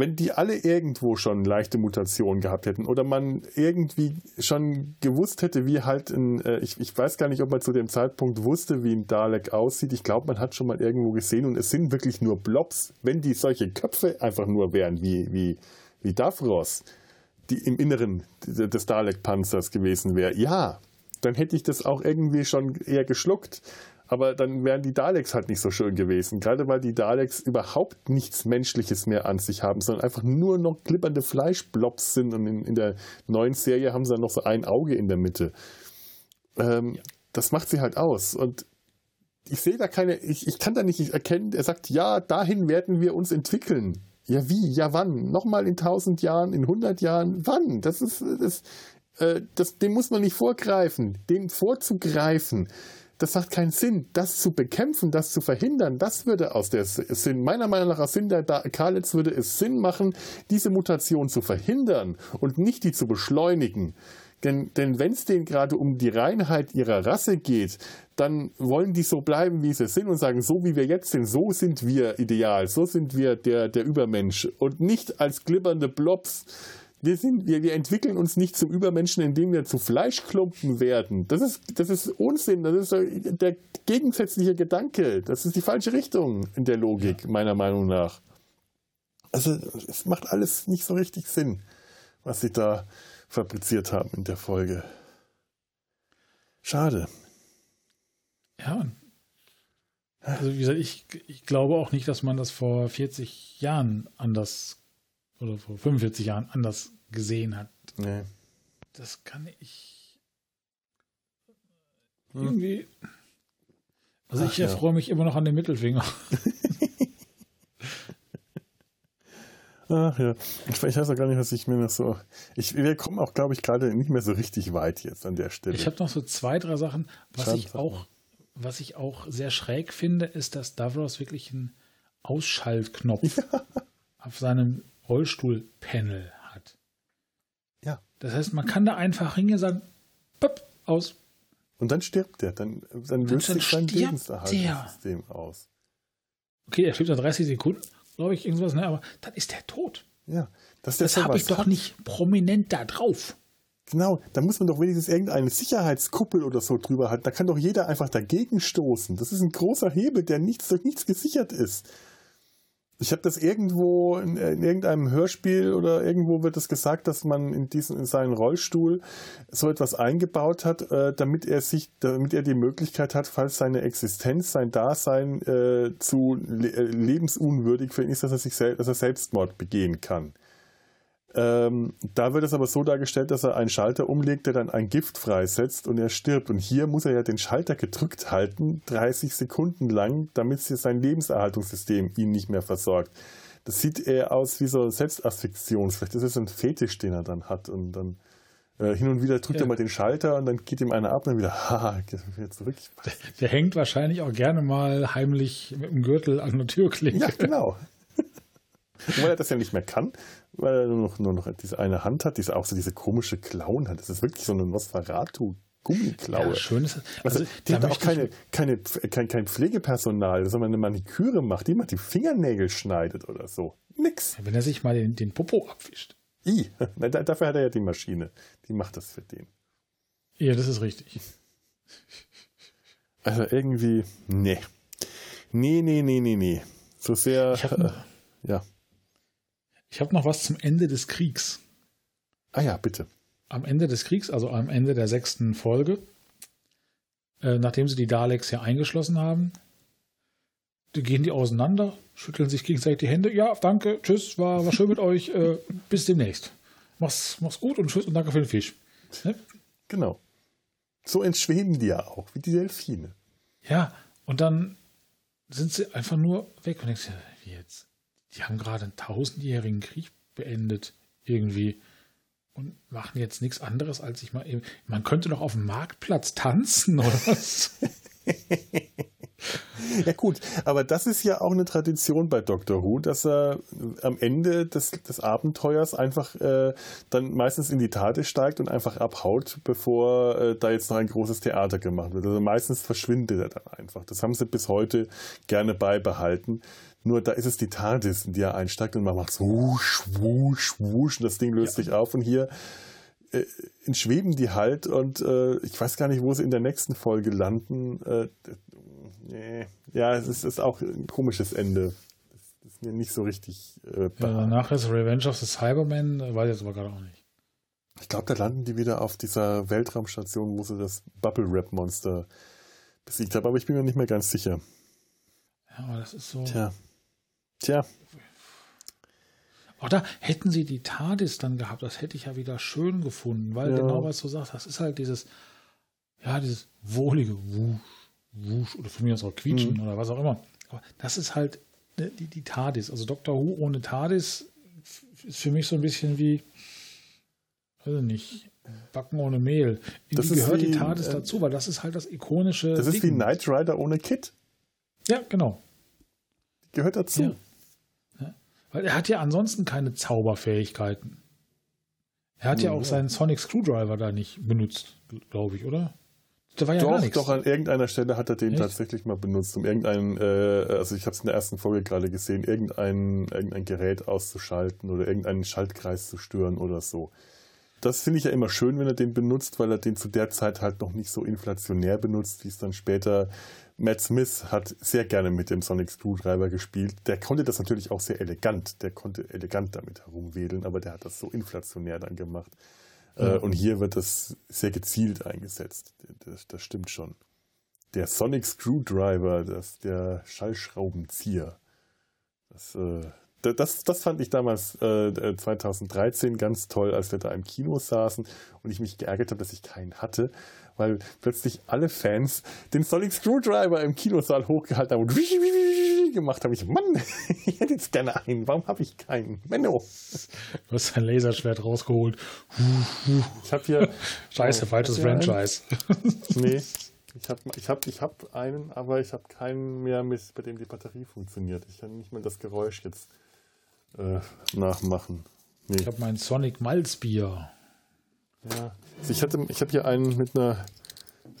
wenn die alle irgendwo schon leichte Mutationen gehabt hätten oder man irgendwie schon gewusst hätte, wie halt ein, äh, ich, ich weiß gar nicht, ob man zu dem Zeitpunkt wusste, wie ein Dalek aussieht. Ich glaube, man hat schon mal irgendwo gesehen und es sind wirklich nur Blobs. Wenn die solche Köpfe einfach nur wären wie, wie, wie Davros, die im Inneren des Dalek-Panzers gewesen wäre, ja, dann hätte ich das auch irgendwie schon eher geschluckt aber dann wären die Daleks halt nicht so schön gewesen. Gerade weil die Daleks überhaupt nichts Menschliches mehr an sich haben, sondern einfach nur noch klippernde Fleischblobs sind. Und in, in der neuen Serie haben sie dann noch so ein Auge in der Mitte. Ähm, ja. Das macht sie halt aus. Und ich sehe da keine, ich, ich kann da nicht erkennen, er sagt, ja, dahin werden wir uns entwickeln. Ja, wie? Ja, wann? Nochmal in tausend Jahren, in hundert Jahren? Wann? Das ist, das, äh, das, dem muss man nicht vorgreifen. Dem vorzugreifen das macht keinen Sinn. Das zu bekämpfen, das zu verhindern, das würde aus der Sinn, meiner Meinung nach aus Sinn der Kalitz würde es Sinn machen, diese Mutation zu verhindern und nicht die zu beschleunigen. Denn, denn wenn es denen gerade um die Reinheit ihrer Rasse geht, dann wollen die so bleiben, wie sie sind und sagen, so wie wir jetzt sind, so sind wir ideal, so sind wir der, der Übermensch und nicht als glibbernde Blobs wir, sind, wir, wir entwickeln uns nicht zum Übermenschen, indem wir zu Fleischklumpen werden. Das ist, das ist Unsinn, das ist der gegensätzliche Gedanke. Das ist die falsche Richtung in der Logik, meiner Meinung nach. Also es macht alles nicht so richtig Sinn, was sie da fabriziert haben in der Folge. Schade. Ja. Also wie gesagt, ich, ich glaube auch nicht, dass man das vor 40 Jahren anders oder vor 45 Jahren anders gesehen hat. Nee. Das kann ich hm. irgendwie. Also Ach, ich erfreue ja. mich immer noch an den Mittelfinger. Ach ja, ich, ich weiß auch gar nicht, was ich mir noch so. Ich, wir kommen auch, glaube ich, gerade nicht mehr so richtig weit jetzt an der Stelle. Ich habe noch so zwei, drei Sachen. Was Schade, ich auch, was ich auch sehr schräg finde, ist, dass Davros wirklich einen Ausschaltknopf ja. auf seinem Rollstuhlpanel hat. Ja. Das heißt, man kann da einfach hingehen und sagen, pop, aus. Und dann stirbt der, dann, dann löst sich sein Lebenserhaltungssystem aus. Okay, er stirbt nach 30 Sekunden, glaube ich, irgendwas, ne? aber dann ist der tot. Ja, das, das habe ich doch nicht prominent da drauf. Genau, da muss man doch wenigstens irgendeine Sicherheitskuppel oder so drüber halten. Da kann doch jeder einfach dagegen stoßen. Das ist ein großer Hebel, der nichts durch nichts gesichert ist. Ich habe das irgendwo in, in, irgendeinem Hörspiel oder irgendwo wird es das gesagt, dass man in diesen in seinen Rollstuhl so etwas eingebaut hat, äh, damit er sich, damit er die Möglichkeit hat, falls seine Existenz, sein Dasein äh, zu le äh, lebensunwürdig für ihn ist, dass er sich dass er Selbstmord begehen kann. Ähm, da wird es aber so dargestellt, dass er einen Schalter umlegt, der dann ein Gift freisetzt und er stirbt. Und hier muss er ja den Schalter gedrückt halten, 30 Sekunden lang, damit sein Lebenserhaltungssystem ihn nicht mehr versorgt. Das sieht eher aus wie so Selbstasphyxion. Vielleicht ist es ein Fetisch, den er dann hat. Und dann äh, hin und wieder drückt ja. er mal den Schalter und dann geht ihm einer ab und dann wieder, haha, geht wieder zurück. Der, der, hängt wahrscheinlich auch gerne mal heimlich mit dem Gürtel an der Türklinke. Ja, genau. Weil er das ja nicht mehr kann, weil er nur noch, nur noch diese eine Hand hat, die auch so diese komische Klauen hat. Das ist wirklich so eine Nosferatu. Gummiklaue. Ja, schön ist also, also Die hat auch keine, keine, kein, kein Pflegepersonal, man eine Maniküre macht, die mal die Fingernägel schneidet oder so. Nix. Wenn er sich mal den, den Popo abwischt. I. dafür hat er ja die Maschine. Die macht das für den. Ja, das ist richtig. Also irgendwie, nee. Nee, nee, nee, nee, nee. So sehr. Äh, ja. Ich habe noch was zum Ende des Kriegs. Ah ja, bitte. Am Ende des Kriegs, also am Ende der sechsten Folge, äh, nachdem sie die Daleks ja eingeschlossen haben, gehen die auseinander, schütteln sich gegenseitig die Hände. Ja, danke, tschüss, war, war schön mit euch. Äh, bis demnächst. Mach's, mach's gut und tschüss und danke für den Fisch. Ne? Genau. So entschweben die ja auch, wie die Delfine. Ja, und dann sind sie einfach nur weg. Und denkst, wie jetzt? Die haben gerade einen tausendjährigen Krieg beendet, irgendwie. Und machen jetzt nichts anderes, als ich mal eben. Man könnte doch auf dem Marktplatz tanzen oder was? Ja gut, aber das ist ja auch eine Tradition bei Doctor Who, dass er am Ende des, des Abenteuers einfach äh, dann meistens in die Tate steigt und einfach abhaut, bevor äh, da jetzt noch ein großes Theater gemacht wird. Also meistens verschwindet er dann einfach. Das haben sie bis heute gerne beibehalten. Nur da ist es die TARDIS, in die er einsteigt und man macht so wusch, wusch, wusch und das Ding löst ja. sich auf und hier äh, entschweben die halt und äh, ich weiß gar nicht, wo sie in der nächsten Folge landen. Äh, nee. Ja, es ist, ist, auch ein komisches Ende. Das ist mir nicht so richtig. Äh, ja, danach ist Revenge of the Cybermen, weiß ich jetzt aber gerade auch nicht. Ich glaube, da landen die wieder auf dieser Weltraumstation, wo sie das Bubble Rap Monster besiegt haben, aber ich bin mir nicht mehr ganz sicher. Ja, aber das ist so. Tja. Tja. Oder hätten sie die TARDIS dann gehabt, das hätte ich ja wieder schön gefunden, weil ja. genau was du sagst, das ist halt dieses, ja, dieses wohlige Wusch, Wusch oder für mich auch Quietschen mhm. oder was auch immer. Aber das ist halt ne, die, die TARDIS. Also Dr. Who ohne TARDIS ist für mich so ein bisschen wie, weiß nicht, Backen ohne Mehl. Das gehört wie, die TARDIS äh, dazu, weil das ist halt das ikonische. Das ist Ding. wie Knight Rider ohne Kit. Ja, genau. Gehört dazu. Ja. Weil er hat ja ansonsten keine Zauberfähigkeiten. Er hat ja, ja auch seinen Sonic Screwdriver da nicht benutzt, glaube ich, oder? Da war ja doch, gar nichts. Doch, an irgendeiner Stelle hat er den Echt? tatsächlich mal benutzt, um irgendeinen, äh, also ich habe es in der ersten Folge gerade gesehen, irgendein, irgendein Gerät auszuschalten oder irgendeinen Schaltkreis zu stören oder so. Das finde ich ja immer schön, wenn er den benutzt, weil er den zu der Zeit halt noch nicht so inflationär benutzt, wie es dann später Matt Smith hat sehr gerne mit dem Sonic Screwdriver gespielt. Der konnte das natürlich auch sehr elegant. Der konnte elegant damit herumwedeln, aber der hat das so inflationär dann gemacht. Mhm. und hier wird das sehr gezielt eingesetzt. Das, das stimmt schon. Der Sonic Screwdriver, das, der Schallschraubenzieher. Das, äh, das, das fand ich damals äh, 2013 ganz toll, als wir da im Kino saßen und ich mich geärgert habe, dass ich keinen hatte, weil plötzlich alle Fans den Sonic Screwdriver im Kinosaal hochgehalten haben und gemacht haben. Ich, Mann, ich hätte jetzt gerne einen. Warum habe ich keinen? Menno. Du hast dein Laserschwert rausgeholt. Ich habe hier. Scheiße, oh, falsches Franchise. nee. Ich habe ich hab, ich hab einen, aber ich habe keinen mehr, mit, bei dem die Batterie funktioniert. Ich kann nicht mehr das Geräusch jetzt äh, nachmachen. Nee. Ich habe mein Sonic Malzbier. Ja. Also ich hatte, ich habe hier einen mit einer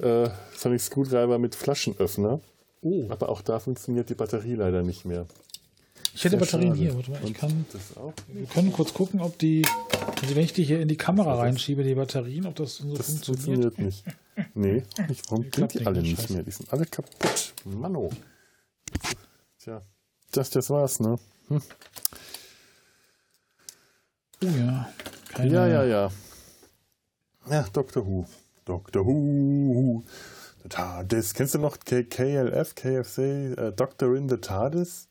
äh, Sonic Screwdriver mit Flaschenöffner. Oh. Aber auch da funktioniert die Batterie leider nicht mehr. Ich hätte Sehr Batterien schade. hier. Warte mal, ich kann, wir können kurz gucken, ob die, also wenn ich die hier in die Kamera reinschiebe, die Batterien, ob das so das funktioniert. funktioniert nicht. Nee, nicht. warum sind die alle nicht mehr? Die sind alle kaputt. Manno. Tja, das, das war's, ne? Hm. Oh ja. Keine ja, ja, ja. Ja, Doctor Who. Doctor Who. The TARDIS. Kennst du noch K KLF, KFC, äh, Doctor in the TARDIS?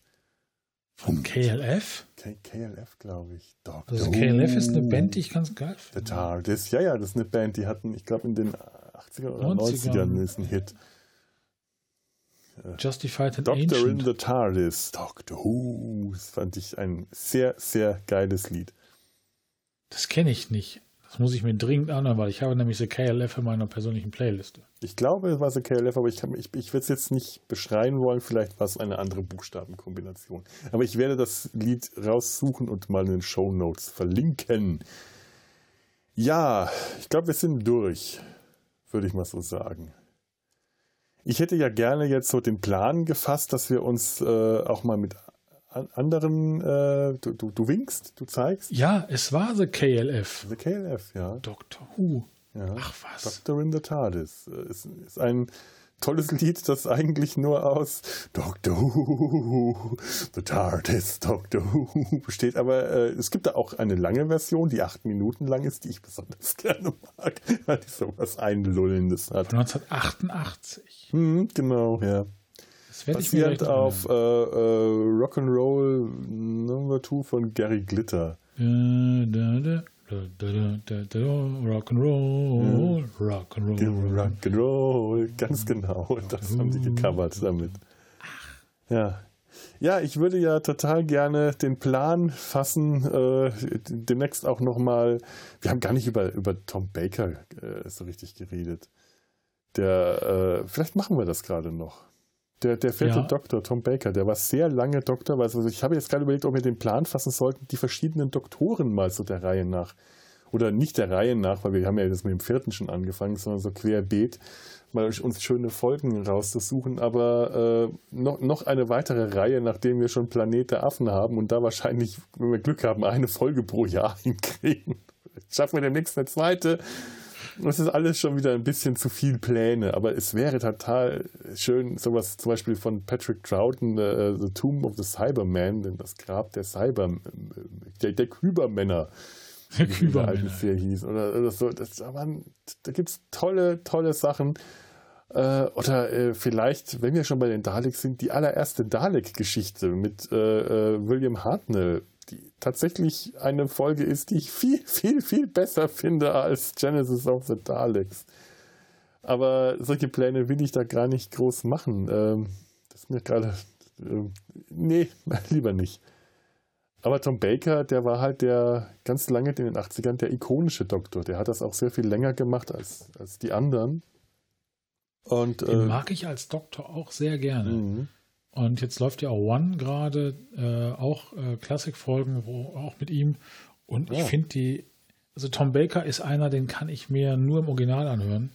Von KLF? K KLF, glaube ich. Doctor also KLF ist eine Band, die ich ganz geil finde. The TARDIS, ja, ja, das ist eine Band, die hatten, ich glaube, in den 80er oder 90ern, 90ern ist ein Hit. Äh, Justified and Doctor Ancient. in the TARDIS. Doctor Who. Das fand ich ein sehr, sehr geiles Lied. Das kenne ich nicht. Das muss ich mir dringend anhören, weil ich habe nämlich The KLF in meiner persönlichen Playliste. Ich glaube, es war The KLF, aber ich, ich, ich würde es jetzt nicht beschreien wollen. Vielleicht war es eine andere Buchstabenkombination. Aber ich werde das Lied raussuchen und mal in den Show Notes verlinken. Ja, ich glaube, wir sind durch, würde ich mal so sagen. Ich hätte ja gerne jetzt so den Plan gefasst, dass wir uns äh, auch mal mit anderen, äh, du, du, du, winkst, du zeigst? Ja, es war The KLF. The KLF, ja. Doctor Who. Ja. Ach was. Doctor in the TARDIS. Ist, ist ein tolles Lied, das eigentlich nur aus Doctor Who, The TARDIS, Doctor Who besteht. Aber äh, es gibt da auch eine lange Version, die acht Minuten lang ist, die ich besonders gerne mag, weil die sowas Einlullendes hat. Von 1988. Hm, genau, ja. Basierend auf äh, äh, Rock'n'Roll Number 2 von Gary Glitter. Rock'n'Roll, Rock'n'Roll. Rock'n'Roll, ganz genau. Das haben die gecovert damit. Ja. Ja, ich würde ja total gerne den Plan fassen, äh, demnächst auch nochmal. Wir haben gar nicht über, über Tom Baker äh, so richtig geredet. Der, äh, vielleicht machen wir das gerade noch. Der, der vierte ja. Doktor, Tom Baker, der war sehr lange Doktor. Also ich habe jetzt gerade überlegt, ob wir den Plan fassen sollten, die verschiedenen Doktoren mal so der Reihe nach. Oder nicht der Reihe nach, weil wir haben ja jetzt mit dem vierten schon angefangen, sondern so querbeet, mal uns schöne Folgen rauszusuchen. Aber äh, noch, noch eine weitere Reihe, nachdem wir schon Planet der Affen haben und da wahrscheinlich, wenn wir Glück haben, eine Folge pro Jahr hinkriegen. Schaffen wir demnächst eine zweite das ist alles schon wieder ein bisschen zu viel Pläne, aber es wäre total schön, sowas zum Beispiel von Patrick Troughton, uh, The Tomb of the Cyberman, das Grab der Cyber, der, der Kübermänner, der Kübermänner hieß. Oder, oder so. Das, aber da gibt es tolle, tolle Sachen. Äh, oder äh, vielleicht, wenn wir schon bei den Daleks sind, die allererste Dalek-Geschichte mit äh, äh William Hartnell die tatsächlich eine Folge ist, die ich viel, viel, viel besser finde als Genesis of the Daleks. Aber solche Pläne will ich da gar nicht groß machen. Ähm, das ist mir gerade. Äh, nee, lieber nicht. Aber Tom Baker, der war halt der ganz lange in den 80ern der ikonische Doktor. Der hat das auch sehr viel länger gemacht als, als die anderen. Und, Den äh, mag ich als Doktor auch sehr gerne. Und jetzt läuft ja auch One gerade, äh, auch äh, Klassikfolgen, wo auch mit ihm. Und ja. ich finde die, also Tom Baker ist einer, den kann ich mir nur im Original anhören.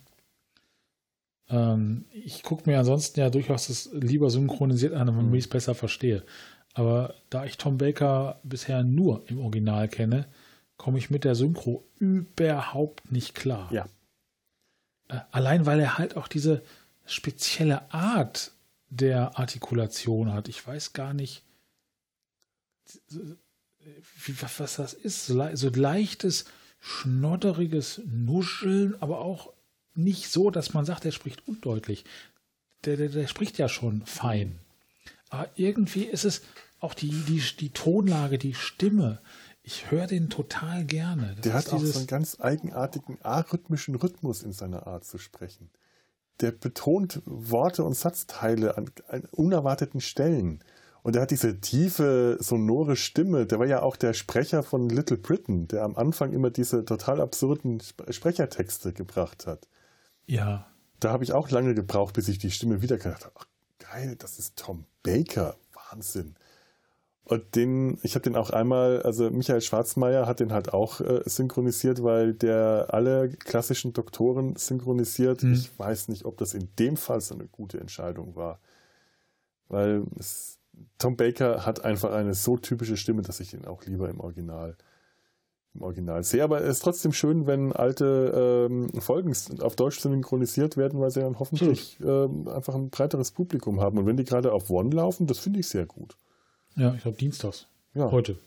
Ähm, ich gucke mir ansonsten ja durchaus das lieber synchronisiert an, damit mhm. ich es besser verstehe. Aber da ich Tom Baker bisher nur im Original kenne, komme ich mit der Synchro überhaupt nicht klar. Ja. Äh, allein weil er halt auch diese spezielle Art der Artikulation hat. Ich weiß gar nicht, wie, was das ist. So, leichtes, schnodderiges Nuscheln, aber auch nicht so, dass man sagt, er spricht undeutlich. Der, der, der spricht ja schon fein. Aber irgendwie ist es auch die, die, die Tonlage, die Stimme. Ich höre den total gerne. Das der hat auch so einen ganz eigenartigen arrhythmischen Rhythmus in seiner Art zu sprechen der betont Worte und Satzteile an, an, unerwarteten Stellen. Und er hat diese tiefe, sonore Stimme. Der war ja auch der Sprecher von Little Britain, der am Anfang immer diese total absurden Sprechertexte gebracht hat. Ja. Da habe ich auch lange gebraucht, bis ich die Stimme wieder gedacht habe. Ach, geil, das ist Tom Baker. Wahnsinn. Und den, ich habe den auch einmal, also Michael Schwarzmeier hat den halt auch äh, synchronisiert, weil der alle klassischen Doktoren synchronisiert. Hm. Ich weiß nicht, ob das in dem Fall so eine gute Entscheidung war. Weil es, Tom Baker hat einfach eine so typische Stimme, dass ich ihn auch lieber im Original, im Original sehe. Aber es ist trotzdem schön, wenn alte ähm, Folgen auf Deutsch synchronisiert werden, weil sie dann hoffentlich ähm, einfach ein breiteres Publikum haben. Und wenn die gerade auf One laufen, das finde ich sehr gut. Ja, ich glaube dienstags. Ja. Heute.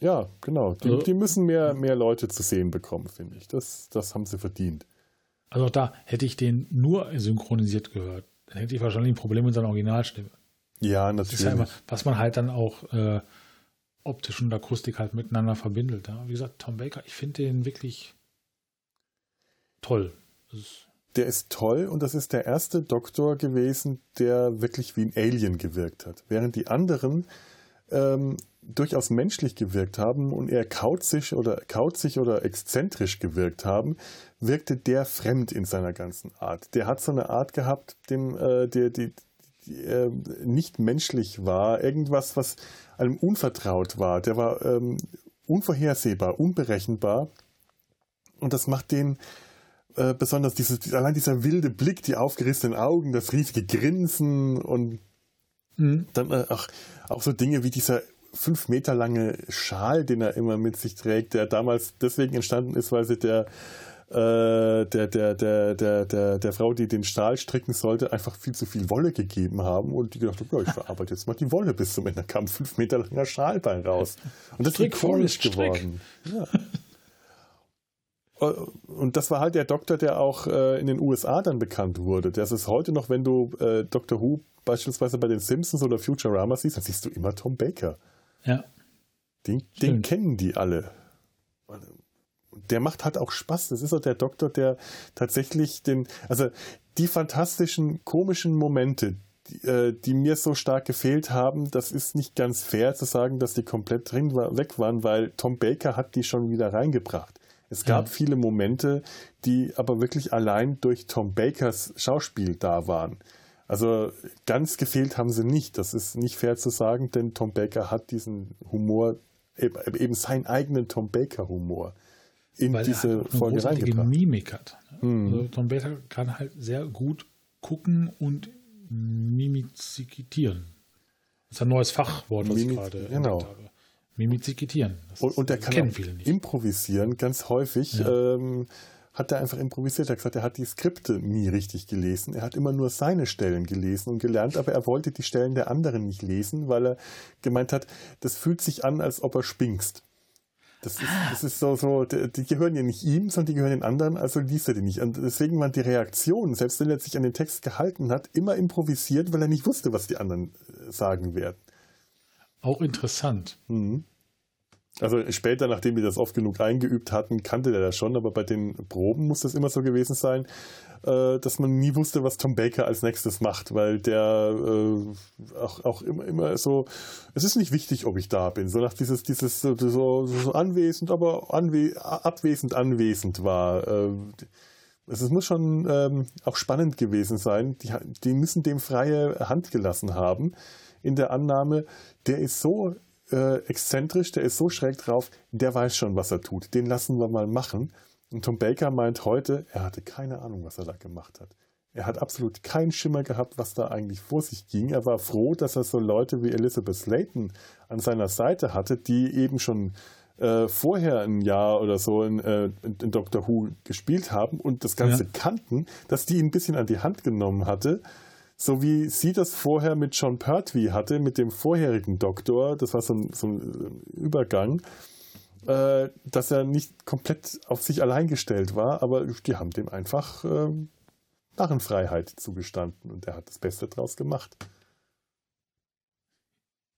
Ja, genau. Die, also, die, müssen mehr, mehr Leute zu sehen bekommen, finde ich. Das, das haben sie verdient. Also auch da hätte ich den nur synchronisiert gehört. Dann hätte ich wahrscheinlich ein Problem mit seiner Originalstimme. Ja, natürlich. Ja immer, was man halt dann auch äh, optisch und Akustik halt miteinander verbindet. Ja? Wie gesagt, Tom Baker, ich finde den wirklich toll. Ist der ist toll und das ist der erste Doktor gewesen, der wirklich wie ein Alien gewirkt hat. Während die anderen ähm, durchaus menschlich gewirkt haben und eher kauzig oder kauzig oder exzentrisch gewirkt haben, wirkte der fremd in seiner ganzen Art. Der hat so eine Art gehabt, dem äh, der die, die äh, nicht menschlich war, irgendwas, was einem unvertraut war. Der war ähm, unvorhersehbar, unberechenbar und das macht den äh, besonders dieses, allein dieser wilde Blick, die aufgerissenen Augen, das riesige Grinsen und Mhm. Dann äh, auch, auch so Dinge wie dieser fünf Meter lange Schal, den er immer mit sich trägt, der damals deswegen entstanden ist, weil sie der äh, der, der, der, der, der, der Frau, die den Stahl stricken sollte, einfach viel zu viel Wolle gegeben haben und die gedacht hat, ja, ich verarbeite jetzt mal die Wolle bis zum Ende. Da kam ein fünf Meter langer Schal bei raus. Und das ist ikonisch geworden. Ja. und das war halt der Doktor, der auch äh, in den USA dann bekannt wurde. Das ist heute noch, wenn du äh, Doctor Who beispielsweise bei den Simpsons oder Futurama siehst, dann siehst du immer Tom Baker. Ja. Den, den kennen die alle. Der macht halt auch Spaß. Das ist auch der Doktor, der tatsächlich den, also die fantastischen, komischen Momente, die, äh, die, mir so stark gefehlt haben, das ist nicht ganz fair zu sagen, dass die komplett drin war, weg waren, weil Tom Baker hat die schon wieder reingebracht. Es gab ja. viele Momente, die aber wirklich allein durch Tom Bakers Schauspiel da waren. Also ganz gefehlt haben sie nicht. Das ist nicht fair zu sagen, denn Tom Baker hat diesen Humor, eben seinen eigenen Tom Baker Humor in Weil diese er Folge reingebracht. Mimik hat. Mhm. Also Tom Baker kann halt sehr gut gucken und mimizikitieren. Das ist ein neues Fachwort, was Mimiz ich gerade genau. habe. Mimizikitieren. Und, und der kann auch improvisieren, ganz häufig. Ja. Ähm, hat er einfach improvisiert. Er hat gesagt, er hat die Skripte nie richtig gelesen. Er hat immer nur seine Stellen gelesen und gelernt, aber er wollte die Stellen der anderen nicht lesen, weil er gemeint hat, das fühlt sich an, als ob er spinkst. Das ist, das ist so, so, die gehören ja nicht ihm, sondern die gehören den anderen, also liest er die nicht. Und deswegen waren die Reaktionen, selbst wenn er sich an den Text gehalten hat, immer improvisiert, weil er nicht wusste, was die anderen äh, sagen werden. Auch interessant. Mhm. Also später, nachdem wir das oft genug eingeübt hatten, kannte der das schon, aber bei den Proben muss das immer so gewesen sein, äh, dass man nie wusste, was Tom Baker als nächstes macht, weil der äh, auch, auch immer, immer so, es ist nicht wichtig, ob ich da bin, so nach dieses, dieses so, so, anwesend, aber anwe abwesend anwesend war. Äh, es muss schon ähm, auch spannend gewesen sein. Die, die müssen dem freie Hand gelassen haben in der Annahme, der ist so äh, exzentrisch, der ist so schräg drauf, der weiß schon, was er tut. Den lassen wir mal machen. Und Tom Baker meint heute, er hatte keine Ahnung, was er da gemacht hat. Er hat absolut keinen Schimmer gehabt, was da eigentlich vor sich ging. Er war froh, dass er so Leute wie Elizabeth Slayton an seiner Seite hatte, die eben schon äh, vorher ein Jahr oder so in, äh, in, Doctor Who gespielt haben und das Ganze ja. kannten, dass die ihn ein bisschen an die Hand genommen hatte so wie sie das vorher mit John Pertwee hatte, mit dem vorherigen Doktor, das war so ein, so ein Übergang, äh, dass er nicht komplett auf sich allein gestellt war, aber die haben dem einfach äh, Narrenfreiheit zugestanden und er hat das Beste draus gemacht.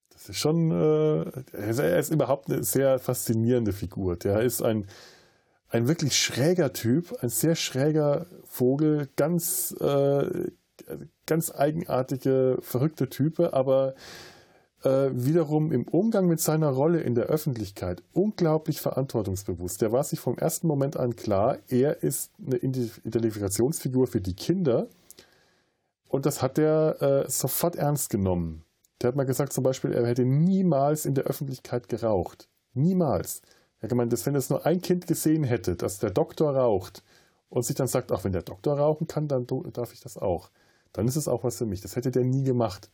Das ist schon, äh, er ist überhaupt eine sehr faszinierende Figur. Der ist ein, ein wirklich schräger Typ, ein sehr schräger Vogel, ganz äh, ganz eigenartige, verrückte Type, aber äh, wiederum im Umgang mit seiner Rolle in der Öffentlichkeit unglaublich verantwortungsbewusst. Der war sich vom ersten Moment an klar, er ist eine Identifikationsfigur für die Kinder und das hat er äh, sofort ernst genommen. Der hat mal gesagt zum Beispiel, er hätte niemals in der Öffentlichkeit geraucht. Niemals. Er hat gemeint, dass wenn es nur ein Kind gesehen hätte, dass der Doktor raucht und sich dann sagt, ach, wenn der Doktor rauchen kann, dann darf ich das auch dann ist es auch was für mich. Das hätte der nie gemacht.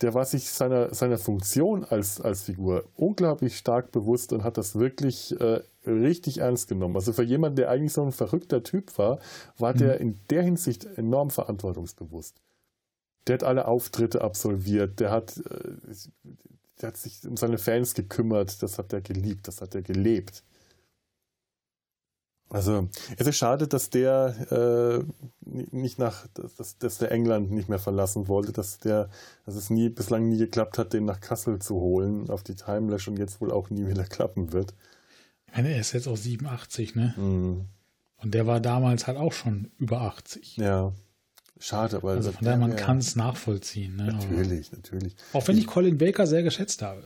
Der war sich seiner, seiner Funktion als, als Figur unglaublich stark bewusst und hat das wirklich äh, richtig ernst genommen. Also für jemanden, der eigentlich so ein verrückter Typ war, war mhm. der in der Hinsicht enorm verantwortungsbewusst. Der hat alle Auftritte absolviert, der hat, äh, der hat sich um seine Fans gekümmert, das hat er geliebt, das hat er gelebt. Also es ist schade, dass der äh, nicht nach, dass, dass der England nicht mehr verlassen wollte, dass der, dass es nie bislang nie geklappt hat, den nach Kassel zu holen auf die Timelash und jetzt wohl auch nie wieder klappen wird. Ich meine, er ist jetzt auch 87, ne? Mhm. Und der war damals halt auch schon über 80. Ja. Schade, aber also von daher man kann es nachvollziehen. Ne? Natürlich, natürlich. Auch wenn ich Colin Baker sehr geschätzt habe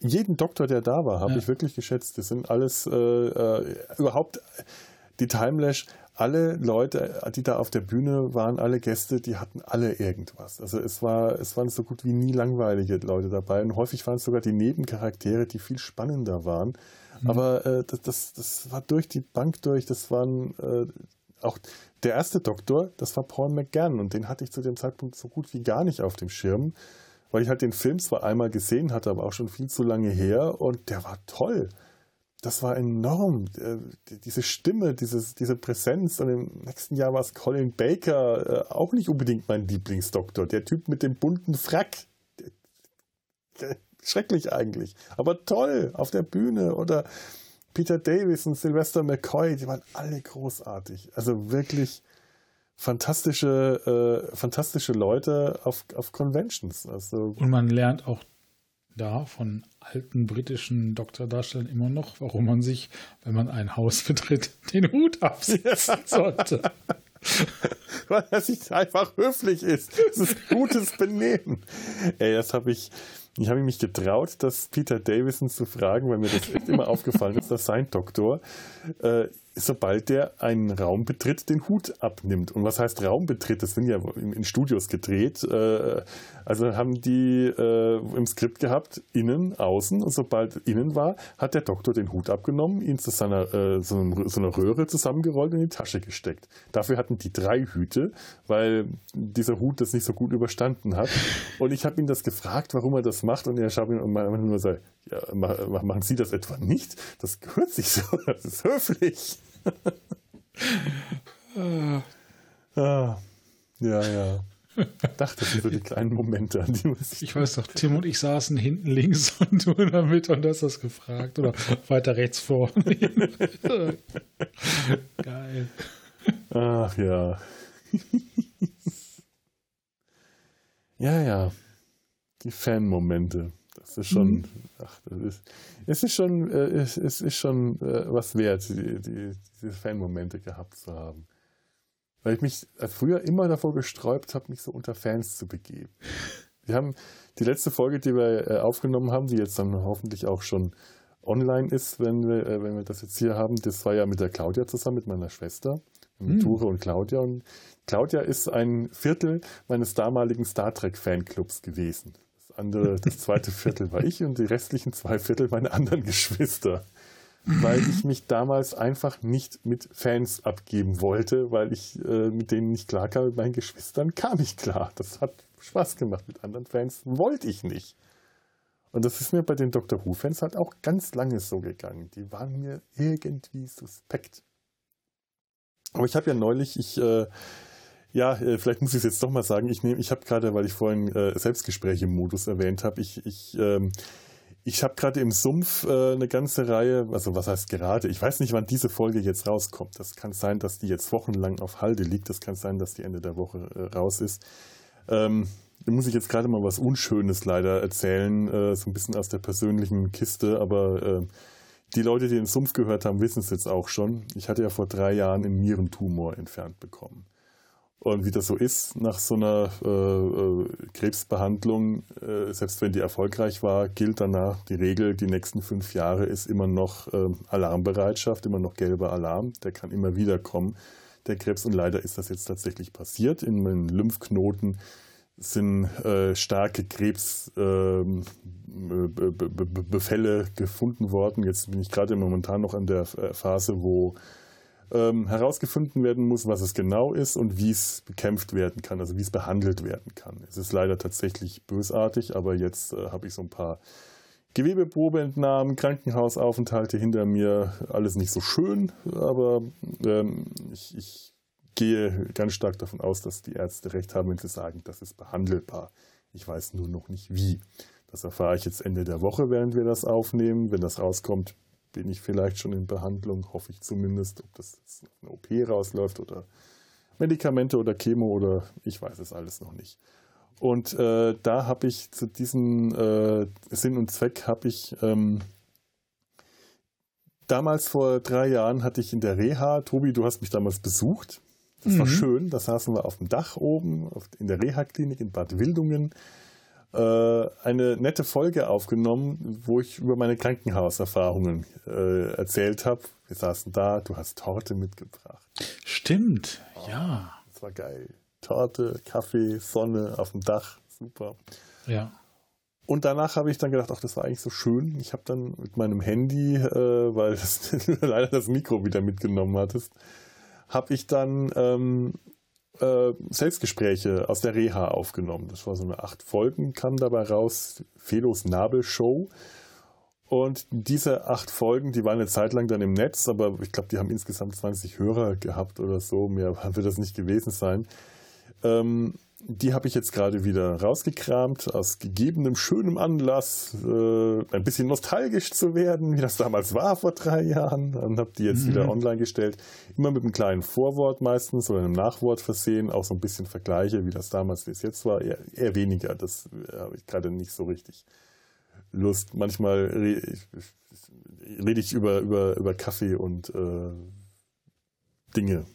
jeden Doktor, der da war, habe ja. ich wirklich geschätzt. Das sind alles äh, äh, überhaupt die Timelash, alle Leute, die da auf der Bühne waren, alle Gäste, die hatten alle irgendwas. Also es war, es waren so gut wie nie langweilige Leute dabei und häufig waren es sogar die Nebencharaktere, die viel spannender waren. Mhm. Aber äh, das, das, das war durch die Bank durch, das waren äh, auch der erste Doktor, das war Paul McGann und den hatte ich zu dem Zeitpunkt so gut wie gar nicht auf dem Schirm weil ich halt den Film zwar einmal gesehen hatte, aber auch schon viel zu lange her und der war toll. Das war enorm. Äh, diese Stimme, dieses, diese Präsenz. Und im nächsten Jahr war es Colin Baker, äh, auch nicht unbedingt mein Lieblingsdoktor. Der Typ mit dem bunten Frack. Schrecklich eigentlich. Aber toll auf der Bühne. Oder Peter Davis und Sylvester McCoy, die waren alle großartig. Also wirklich fantastische, äh, fantastische Leute auf, auf Conventions. Also und man lernt auch da von alten britischen Doktordarstellern immer noch, warum man sich, wenn man ein Haus betritt, den Hut absetzen sollte. Weil er nicht einfach höflich ist. Das ist gutes Benehmen. Ey, das habe ich, ich habe mich getraut, das Peter Davison zu fragen, weil mir das immer aufgefallen ist, dass sein Doktor äh, sobald der einen Raum betritt, den Hut abnimmt. Und was heißt Raum betritt? Das sind ja in, Studios gedreht. Äh, also haben die äh, im Skript gehabt, innen, außen. Und sobald innen war, hat der Doktor den Hut abgenommen, ihn zu seiner äh, so, einer Röhre zusammengerollt und in die Tasche gesteckt. Dafür hatten die drei Hüte, weil dieser Hut das nicht so gut überstanden hat. Und ich habe ihn das gefragt, warum er das macht. Und er schaut mir nur gesagt, ja, machen Sie das etwa nicht? Das gehört sich so, das ist höflich. ah, ja, ja. Ich dachte, das sind so die kleinen Momente, an die muss ich. Ich weiß doch, Tim und ich saßen hinten links und du in der Mitte und hast das gefragt. Oder weiter rechts vorne. Geil. Ach ja. ja, ja. Die Fan-Momente. Das ist schon, mhm. ach, das ist, es ist schon, äh, es, es, ist schon äh, was wert, die, die, diese Fan-Momente gehabt zu haben. Weil ich mich früher immer davor gesträubt habe, mich so unter Fans zu begeben. Wir haben die letzte Folge, die wir äh, aufgenommen haben, die jetzt dann hoffentlich auch schon online ist, wenn wir, äh, wenn wir das jetzt hier haben, das war ja mit der Claudia zusammen, mit meiner Schwester, mit hm. Ture und Claudia. Und Claudia ist ein Viertel meines damaligen Star Trek Fanclubs gewesen andere, das zweite Viertel war ich und die restlichen zwei Viertel meine anderen Geschwister. Weil ich mich damals einfach nicht mit Fans abgeben wollte, weil ich äh, mit denen nicht klar kam, mit meinen Geschwistern kam ich klar. Das hat Spaß gemacht. Mit anderen Fans wollte ich nicht. Und das ist mir bei den Doctor Who-Fans halt auch ganz lange so gegangen. Die waren mir irgendwie suspekt. Aber ich habe ja neulich, ich äh, ja, äh, vielleicht muss ich es jetzt doch mal sagen. Ich nehme, ich habe gerade, weil ich vorhin äh, Selbstgespräche im Modus erwähnt habe, ich, ich, ähm, ich habe gerade im Sumpf äh, eine ganze Reihe, also was heißt gerade, ich weiß nicht, wann diese Folge jetzt rauskommt. Das kann sein, dass die jetzt wochenlang auf Halde liegt. Das kann sein, dass die Ende der Woche äh, raus ist. Ähm, da muss ich jetzt gerade mal was Unschönes leider erzählen, äh, so ein bisschen aus der persönlichen Kiste, aber äh, die Leute, die den Sumpf gehört haben, wissen es jetzt auch schon. Ich hatte ja vor drei Jahren einen Nierentumor entfernt bekommen. Und wie das so ist, nach so einer äh, äh, Krebsbehandlung, äh, selbst wenn die erfolgreich war, gilt danach die Regel, die nächsten fünf Jahre ist immer noch äh, Alarmbereitschaft, immer noch gelber Alarm. Der kann immer wieder kommen, der Krebs. Und leider ist das jetzt tatsächlich passiert. In meinen Lymphknoten sind äh, starke Krebsbefälle ähm, gefunden worden. Jetzt bin ich gerade momentan noch an der äh, Phase, wo ähm, herausgefunden werden muss, was es genau ist und wie es bekämpft werden kann, also wie es behandelt werden kann. Es ist leider tatsächlich bösartig, aber jetzt äh, habe ich so ein paar Gewebeprobeentnahmen, Krankenhausaufenthalte hinter mir, alles nicht so schön, aber ähm, ich, ich gehe ganz stark davon aus, dass die Ärzte recht haben, wenn sie sagen, das ist behandelbar. Ich weiß nur noch nicht wie. Das erfahre ich jetzt Ende der Woche, während wir das aufnehmen. Wenn das rauskommt, bin ich vielleicht schon in Behandlung, hoffe ich zumindest, ob das eine OP rausläuft oder Medikamente oder Chemo oder ich weiß es alles noch nicht. Und äh, da habe ich zu diesem äh, Sinn und Zweck habe ich ähm, damals vor drei Jahren hatte ich in der Reha, Tobi, du hast mich damals besucht. Das mhm. war schön. Da saßen wir auf dem Dach oben in der Reha-Klinik in Bad Wildungen äh, eine nette Folge aufgenommen, wo ich über meine Krankenhauserfahrungen äh, erzählt habe. Wir saßen da, du hast Torte mitgebracht. Stimmt, oh, ja. Das war geil. Torte, Kaffee, Sonne auf dem Dach, super. Ja. Und danach habe ich dann gedacht, ach, das war eigentlich so schön. Ich habe dann mit meinem Handy, äh, weil du leider das Mikro wieder mitgenommen hattest, habe ich dann ähm, äh, Selbstgespräche aus der Reha aufgenommen. Das war so eine acht Folgen, kam dabei raus, Felos Nabelshow. Und diese acht Folgen, die waren eine Zeit lang dann im Netz, aber ich glaube, die haben insgesamt 20 Hörer gehabt oder so. Mehr wird das nicht gewesen sein. Ähm, die habe ich jetzt gerade wieder rausgekramt, aus gegebenem schönem Anlass, äh, ein bisschen nostalgisch zu werden, wie das damals war vor drei Jahren. Dann habe die jetzt mhm. wieder online gestellt. Immer mit einem kleinen Vorwort meistens oder einem Nachwort versehen, auch so ein bisschen Vergleiche, wie das damals bis jetzt war. Eher, eher weniger, das äh, habe ich gerade nicht so richtig Lust. Manchmal rede ich, rede ich über, über, über Kaffee und äh, Dinge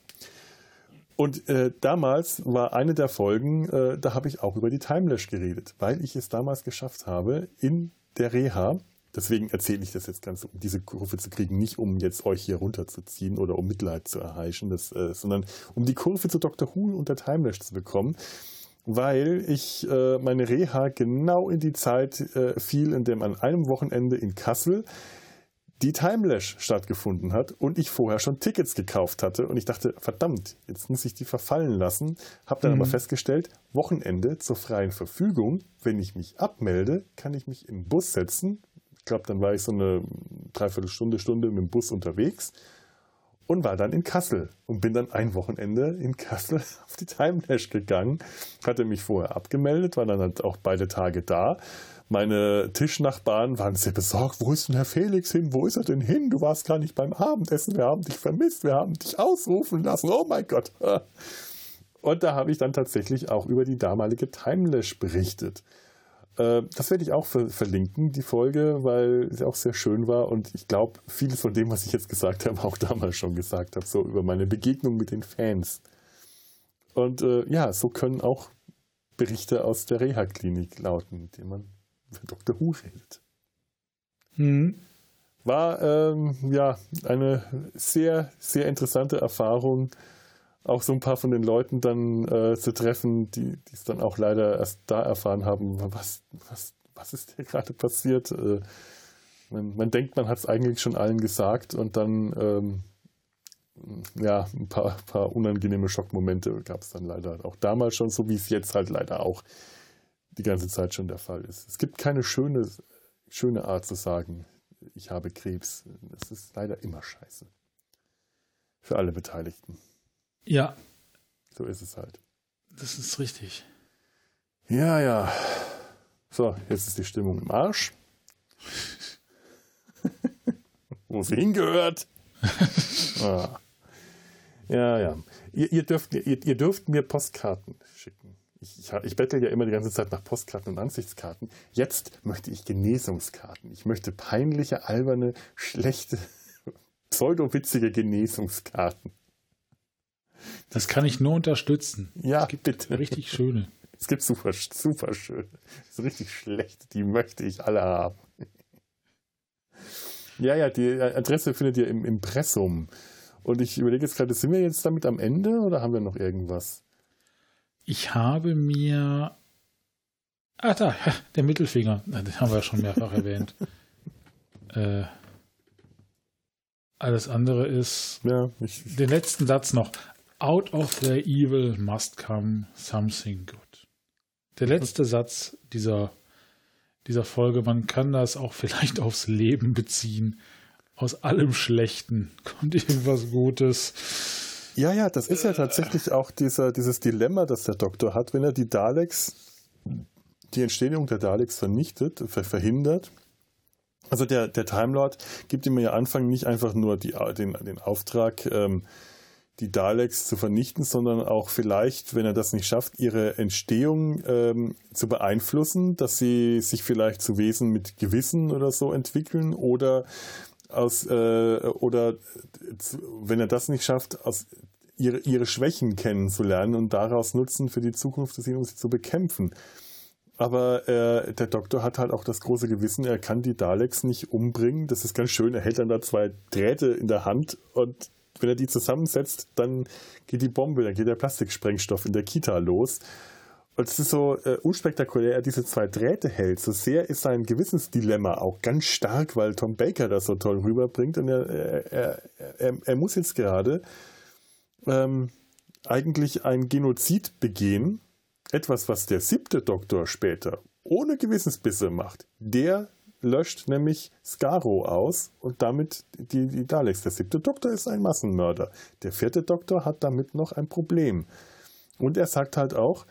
und äh, damals war eine der Folgen, äh, da habe ich auch über die Timelash geredet, weil ich es damals geschafft habe in der Reha. Deswegen erzähle ich das jetzt ganz, um diese Kurve zu kriegen, nicht um jetzt euch hier runterzuziehen oder um Mitleid zu erheischen, das, äh, sondern um die Kurve zu Dr. Who und der Timelash zu bekommen, weil ich äh, meine Reha genau in die Zeit äh, fiel, in dem an einem Wochenende in Kassel die Timelash stattgefunden hat und ich vorher schon Tickets gekauft hatte und ich dachte, verdammt, jetzt muss ich die verfallen lassen. Habe dann mhm. aber festgestellt, Wochenende zur freien Verfügung. Wenn ich mich abmelde, kann ich mich in den Bus setzen. Ich glaube, dann war ich so eine Dreiviertelstunde, Stunde mit dem Bus unterwegs und war dann in Kassel und bin dann ein Wochenende in Kassel auf die Timelash gegangen. Hatte mich vorher abgemeldet, war dann halt auch beide Tage da meine Tischnachbarn waren sehr besorgt. Wo ist denn Herr Felix hin? Wo ist er denn hin? Du warst gar nicht beim Abendessen. Wir haben dich vermisst. Wir haben dich ausrufen lassen. Oh mein Gott. Und da habe ich dann tatsächlich auch über die damalige Timelash berichtet. Äh, das werde ich auch verlinken, die Folge, weil sie auch sehr schön war. Und ich glaube, vieles von dem, was ich jetzt gesagt habe, auch damals schon gesagt habe, so über meine Begegnung mit den Fans. Und äh, ja, so können auch Berichte aus der Reha-Klinik lauten, die man über Dr. Who redet. Mhm. War ähm, ja eine sehr, sehr interessante Erfahrung, auch so ein paar von den Leuten dann äh, zu treffen, die es dann auch leider erst da erfahren haben, was, was, was ist hier gerade passiert. Äh, man, man, denkt, man hat es eigentlich schon allen gesagt und dann ähm, ja, ein paar, paar unangenehme Schockmomente gab es dann leider auch damals schon, so wie es jetzt halt leider auch die ganze Zeit schon der Fall ist. Es gibt keine schöne, schöne Art zu sagen, ich habe Krebs. Es ist leider immer scheiße. Für alle Beteiligten. Ja. So ist es halt. Das ist richtig. Ja, ja. So, jetzt ist die Stimmung im Arsch. Wo sie hingehört. ah. Ja, ja. Ihr, ihr, dürft, ihr, ihr dürft mir Postkarten schicken ich, ich, ich bettel ja immer die ganze Zeit nach Postkarten und Ansichtskarten. Jetzt möchte ich Genesungskarten. Ich möchte peinliche, alberne, schlechte, pseudowitzige Genesungskarten. Das kann ich nur unterstützen. Ja, es gibt bitte. Richtig schöne. Es gibt super, super schöne. So richtig schlecht. Die möchte ich alle haben. Ja, ja, die Adresse findet ihr im Impressum. Und ich überlege jetzt gerade, sind wir jetzt damit am Ende oder haben wir noch irgendwas? Ich habe mir. Ah, da, der Mittelfinger. Den haben wir ja schon mehrfach erwähnt. Äh, alles andere ist. Ja, ich, den letzten Satz noch. Out of the evil must come something good. Der letzte Satz dieser, dieser Folge, man kann das auch vielleicht aufs Leben beziehen. Aus allem Schlechten kommt irgendwas Gutes. Ja, ja, das ist ja tatsächlich auch dieser, dieses Dilemma, das der Doktor hat, wenn er die Daleks, die Entstehung der Daleks vernichtet, ver verhindert. Also der, der Time Lord gibt ihm ja Anfang nicht einfach nur die, den, den Auftrag, ähm, die Daleks zu vernichten, sondern auch vielleicht, wenn er das nicht schafft, ihre Entstehung ähm, zu beeinflussen, dass sie sich vielleicht zu Wesen mit Gewissen oder so entwickeln oder aus äh, oder wenn er das nicht schafft, aus ihre, ihre Schwächen kennenzulernen und daraus nutzen für die Zukunft des um sie zu bekämpfen. Aber äh, der Doktor hat halt auch das große Gewissen, er kann die Daleks nicht umbringen. Das ist ganz schön. Er hält dann da zwei Drähte in der Hand und wenn er die zusammensetzt, dann geht die Bombe, dann geht der Plastiksprengstoff in der Kita los. Und es ist so äh, unspektakulär, er diese zwei Drähte hält. So sehr ist sein Gewissensdilemma auch ganz stark, weil Tom Baker das so toll rüberbringt. Und er, er, er, er muss jetzt gerade ähm, eigentlich ein Genozid begehen. Etwas, was der siebte Doktor später ohne Gewissensbisse macht. Der löscht nämlich Skaro aus und damit die, die Daleks. Der siebte Doktor ist ein Massenmörder. Der vierte Doktor hat damit noch ein Problem. Und er sagt halt auch,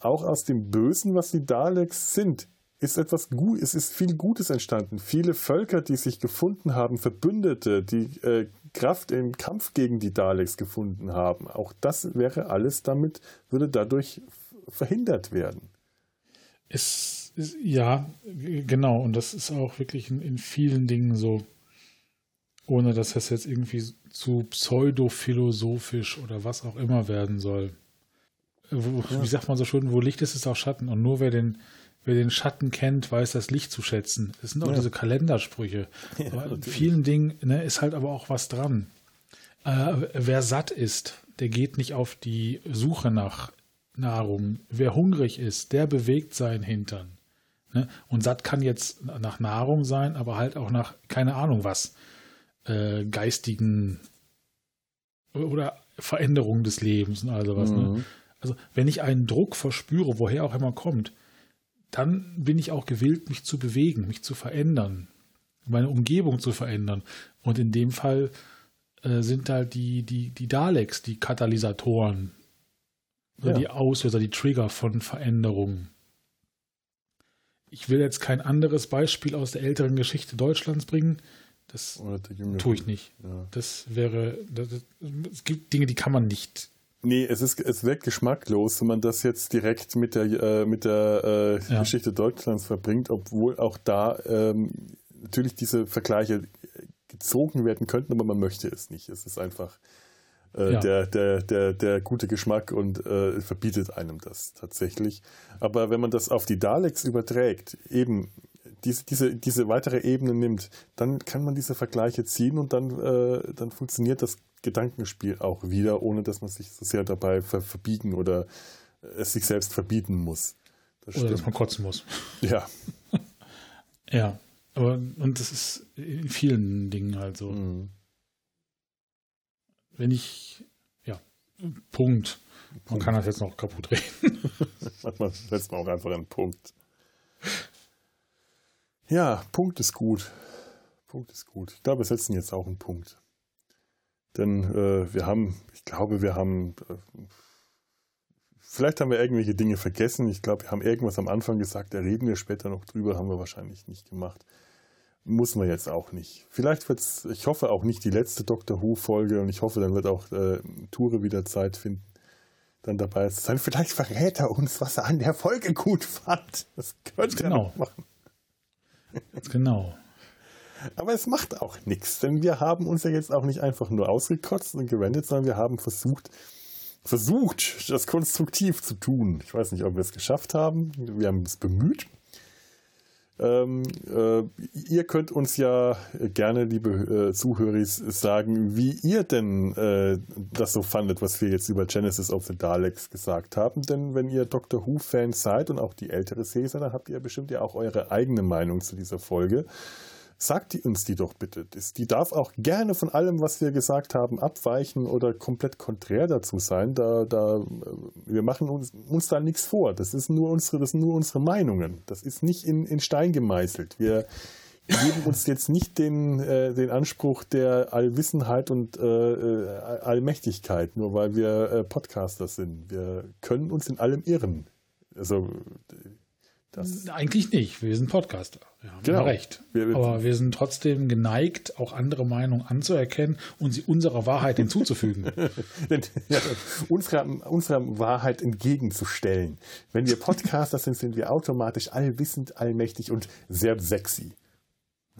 auch aus dem Bösen, was die Daleks sind, ist etwas gut, es ist viel Gutes entstanden. Viele Völker, die sich gefunden haben, Verbündete, die äh, Kraft im Kampf gegen die Daleks gefunden haben. Auch das wäre alles damit, würde dadurch verhindert werden. Es ist, ja, genau. Und das ist auch wirklich in, in vielen Dingen so, ohne dass das jetzt irgendwie zu pseudophilosophisch oder was auch immer werden soll. Wo, ja. Wie sagt man so schön, wo Licht ist, ist auch Schatten. Und nur wer den, wer den Schatten kennt, weiß das Licht zu schätzen. Das sind auch ja. diese Kalendersprüche. Ja, in vielen Dingen ne, ist halt aber auch was dran. Äh, wer satt ist, der geht nicht auf die Suche nach Nahrung. Wer hungrig ist, der bewegt seinen Hintern. Ne? Und satt kann jetzt nach Nahrung sein, aber halt auch nach, keine Ahnung was, äh, geistigen oder Veränderungen des Lebens und all sowas. Ne? Mhm. Ne? Also, wenn ich einen Druck verspüre, woher auch immer kommt, dann bin ich auch gewillt, mich zu bewegen, mich zu verändern, meine Umgebung zu verändern. Und in dem Fall äh, sind da die, die, die Daleks, die Katalysatoren, ja. die Auslöser, die Trigger von Veränderungen. Ich will jetzt kein anderes Beispiel aus der älteren Geschichte Deutschlands bringen. Das tue ich nicht. Ja. Das wäre, das, es gibt Dinge, die kann man nicht Nee, es ist es wirkt geschmacklos, wenn man das jetzt direkt mit der äh, mit der äh, ja. Geschichte Deutschlands verbringt, obwohl auch da ähm, natürlich diese Vergleiche gezogen werden könnten, aber man möchte es nicht. Es ist einfach äh, ja. der, der, der, der gute Geschmack und äh, verbietet einem das tatsächlich. Aber wenn man das auf die Daleks überträgt, eben diese, diese, diese weitere Ebene nimmt, dann kann man diese Vergleiche ziehen und dann, äh, dann funktioniert das Gedankenspiel auch wieder, ohne dass man sich so sehr dabei ver verbiegen oder es sich selbst verbieten muss. Das oder dass man kotzen muss. Ja. ja, aber und das ist in vielen Dingen halt so. Mhm. Wenn ich, ja, Punkt. Man Punkt. kann das jetzt noch kaputt reden. Manchmal setzt man auch einfach einen Punkt. Ja, Punkt ist gut. Punkt ist gut. Ich glaube, wir setzen jetzt auch einen Punkt. Denn äh, wir haben, ich glaube, wir haben, äh, vielleicht haben wir irgendwelche Dinge vergessen. Ich glaube, wir haben irgendwas am Anfang gesagt, da reden wir später noch drüber, haben wir wahrscheinlich nicht gemacht. Muss man jetzt auch nicht. Vielleicht wird es, ich hoffe auch nicht die letzte Doctor Who-Folge und ich hoffe, dann wird auch äh, Ture wieder Zeit finden, dann dabei zu sein. Vielleicht verrät er uns, was er an der Folge gut fand. Das könnte genau. er noch machen. Genau. Aber es macht auch nichts, denn wir haben uns ja jetzt auch nicht einfach nur ausgekotzt und gewendet, sondern wir haben versucht, versucht, das konstruktiv zu tun. Ich weiß nicht, ob wir es geschafft haben. Wir haben es bemüht. Ähm, äh, ihr könnt uns ja gerne, liebe äh, Zuhörer, sagen, wie ihr denn äh, das so fandet, was wir jetzt über Genesis of the Daleks gesagt haben. Denn wenn ihr Doctor Who-Fans seid und auch die ältere Caesar, dann habt ihr bestimmt ja auch eure eigene Meinung zu dieser Folge sagt uns die doch bitte. Die darf auch gerne von allem, was wir gesagt haben, abweichen oder komplett konträr dazu sein. Da, da, äh, wir machen uns, uns da nichts vor. Das, ist nur unsere, das sind nur unsere Meinungen. Das ist nicht in, in Stein gemeißelt. Wir geben uns jetzt nicht den, äh, den Anspruch der Allwissenheit und äh, äh Allmächtigkeit, nur weil wir äh, Podcaster sind. Wir können uns in allem irren. Also das Eigentlich nicht. Wir sind Podcaster. Wir haben genau. recht. Aber wir sind trotzdem geneigt, auch andere Meinungen anzuerkennen und sie unserer Wahrheit hinzuzufügen. ja, unserer, unserer Wahrheit entgegenzustellen. Wenn wir Podcaster sind, sind wir automatisch allwissend, allmächtig und sehr sexy.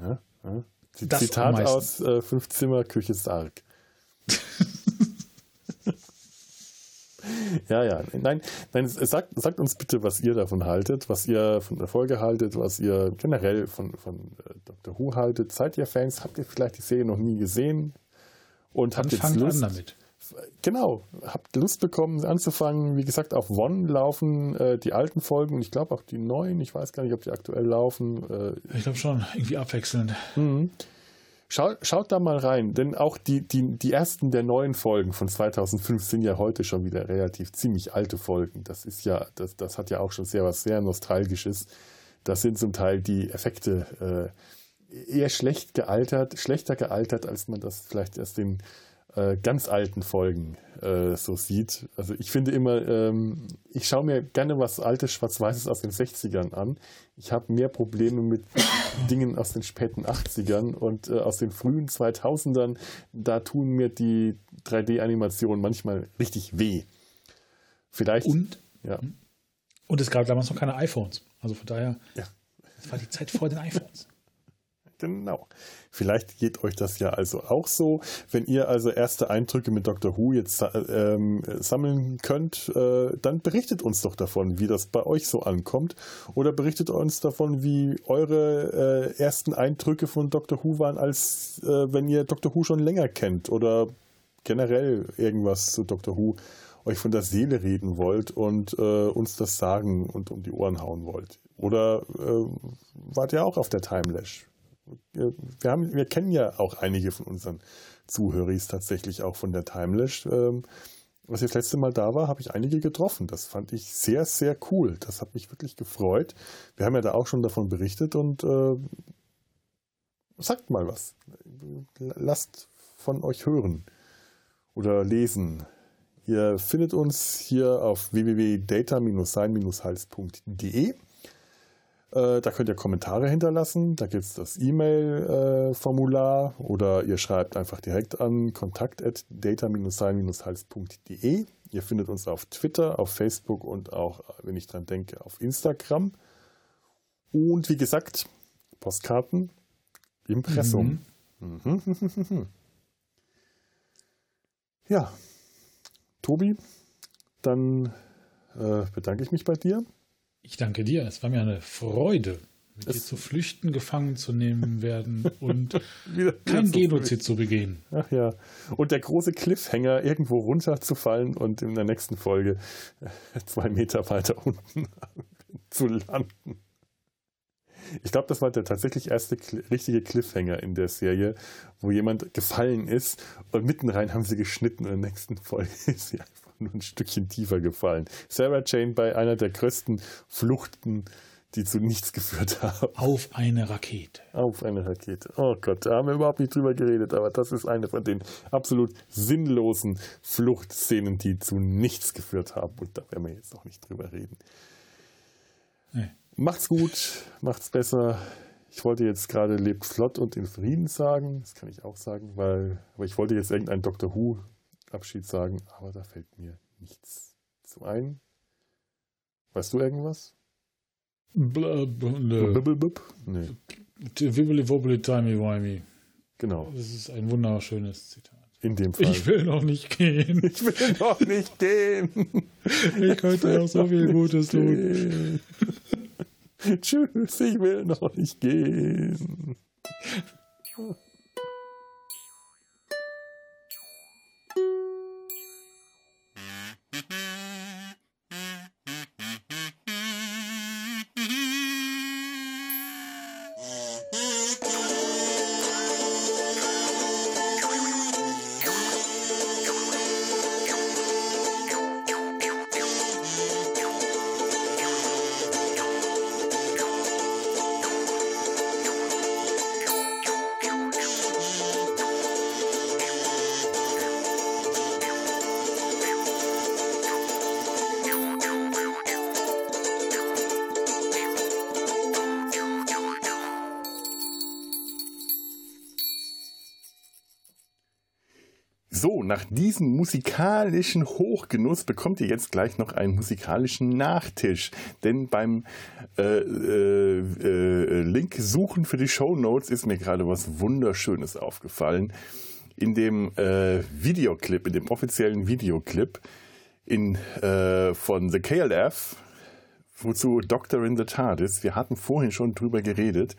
Ja, ja. Zitat aus äh, Fünf Zimmer, Küche Sarg. Ja, ja. Nein, nein sagt, sagt uns bitte, was ihr davon haltet, was ihr von der Folge haltet, was ihr generell von, von äh, Dr. Who haltet. Seid ihr Fans? Habt ihr vielleicht die Serie noch nie gesehen? Und Dann habt jetzt Lust, an damit. Genau, habt Lust bekommen anzufangen. Wie gesagt, auf One laufen äh, die alten Folgen und ich glaube auch die neuen. Ich weiß gar nicht, ob die aktuell laufen. Äh, ich glaube schon, irgendwie abwechselnd. Mhm. Schaut, schaut da mal rein, denn auch die, die, die ersten der neuen Folgen von 2005 sind ja heute schon wieder relativ ziemlich alte Folgen. Das ist ja, das, das hat ja auch schon sehr was sehr Nostalgisches. Das sind zum Teil die Effekte äh, eher schlecht gealtert, schlechter gealtert, als man das vielleicht erst den äh, ganz alten Folgen äh, so sieht. Also ich finde immer, ähm, ich schaue mir gerne was altes Schwarz-Weißes aus den 60ern an. Ich habe mehr Probleme mit Dingen aus den späten 80ern und äh, aus den frühen 2000ern. Da tun mir die 3D-Animationen manchmal richtig weh. Vielleicht. Und, ja. und es gab damals noch keine iPhones. Also von daher, ja. das war die Zeit vor den iPhones. Genau. Vielleicht geht euch das ja also auch so. Wenn ihr also erste Eindrücke mit Dr. Who jetzt ähm, sammeln könnt, äh, dann berichtet uns doch davon, wie das bei euch so ankommt. Oder berichtet uns davon, wie eure äh, ersten Eindrücke von Dr. Who waren, als äh, wenn ihr Dr. Who schon länger kennt. Oder generell irgendwas zu Dr. Who euch von der Seele reden wollt und äh, uns das sagen und um die Ohren hauen wollt. Oder äh, wart ihr auch auf der Timelash? Wir, haben, wir kennen ja auch einige von unseren Zuhörern tatsächlich auch von der Timelash. Ähm, als ich das letzte Mal da war, habe ich einige getroffen. Das fand ich sehr, sehr cool. Das hat mich wirklich gefreut. Wir haben ja da auch schon davon berichtet und äh, sagt mal was. Lasst von euch hören oder lesen. Ihr findet uns hier auf www.data-sein-hals.de. Äh, da könnt ihr Kommentare hinterlassen. Da gibt es das E-Mail-Formular oder ihr schreibt einfach direkt an kontakt.data-sein-hals.de. Ihr findet uns auf Twitter, auf Facebook und auch, wenn ich dran denke, auf Instagram. Und wie gesagt, Postkarten, Impressum. Mhm. ja, Tobi, dann äh, bedanke ich mich bei dir. Ich danke dir. Es war mir eine Freude, mit es dir zu flüchten, gefangen zu nehmen werden und wieder, kein Genozid zu begehen. Ach ja. Und der große Cliffhanger, irgendwo runterzufallen und in der nächsten Folge äh, zwei Meter weiter unten zu landen. Ich glaube, das war der tatsächlich erste richtige Cliffhanger in der Serie, wo jemand gefallen ist und mitten rein haben sie geschnitten und in der nächsten Folge ist sie nur ein Stückchen tiefer gefallen. Sarah Jane bei einer der größten Fluchten, die zu nichts geführt haben. Auf eine Rakete. Auf eine Rakete. Oh Gott, da haben wir überhaupt nicht drüber geredet, aber das ist eine von den absolut sinnlosen Fluchtszenen, die zu nichts geführt haben. Und da werden wir jetzt noch nicht drüber reden. Nee. Macht's gut, macht's besser. Ich wollte jetzt gerade lebt flott und in Frieden sagen. Das kann ich auch sagen, weil, aber ich wollte jetzt irgendein Doctor Who Abschied sagen, aber da fällt mir nichts zu ein. Weißt du irgendwas? Blub, nö. Nee. Wibbly wobbly timey wimey. Genau. Das ist ein wunderschönes Zitat. In dem Fall. Ich will noch nicht gehen. Ich will noch nicht gehen. Ich könnte noch so viel Gutes tun. Tschüss, ich will noch nicht gehen. Nach diesem musikalischen Hochgenuss bekommt ihr jetzt gleich noch einen musikalischen Nachtisch. Denn beim äh, äh, äh, Link suchen für die Show Notes ist mir gerade was Wunderschönes aufgefallen. In dem äh, Videoclip, in dem offiziellen Videoclip in, äh, von The KLF, wozu Doctor in the TARDIS, wir hatten vorhin schon drüber geredet,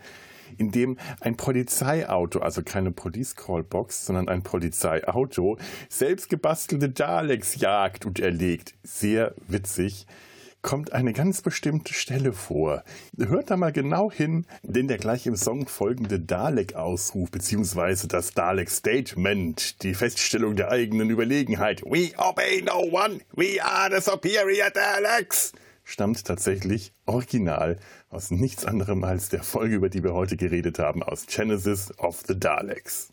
in dem ein Polizeiauto, also keine Police Call Box, sondern ein Polizeiauto, selbst gebastelte Daleks jagt und erlegt. Sehr witzig kommt eine ganz bestimmte Stelle vor. Hört da mal genau hin, denn der gleich im Song folgende Dalek-Ausruf bzw. das Dalek-Statement, die Feststellung der eigenen Überlegenheit. We obey no one, we are the superior Daleks, stammt tatsächlich original aus nichts anderem als der Folge, über die wir heute geredet haben, aus Genesis of the Daleks.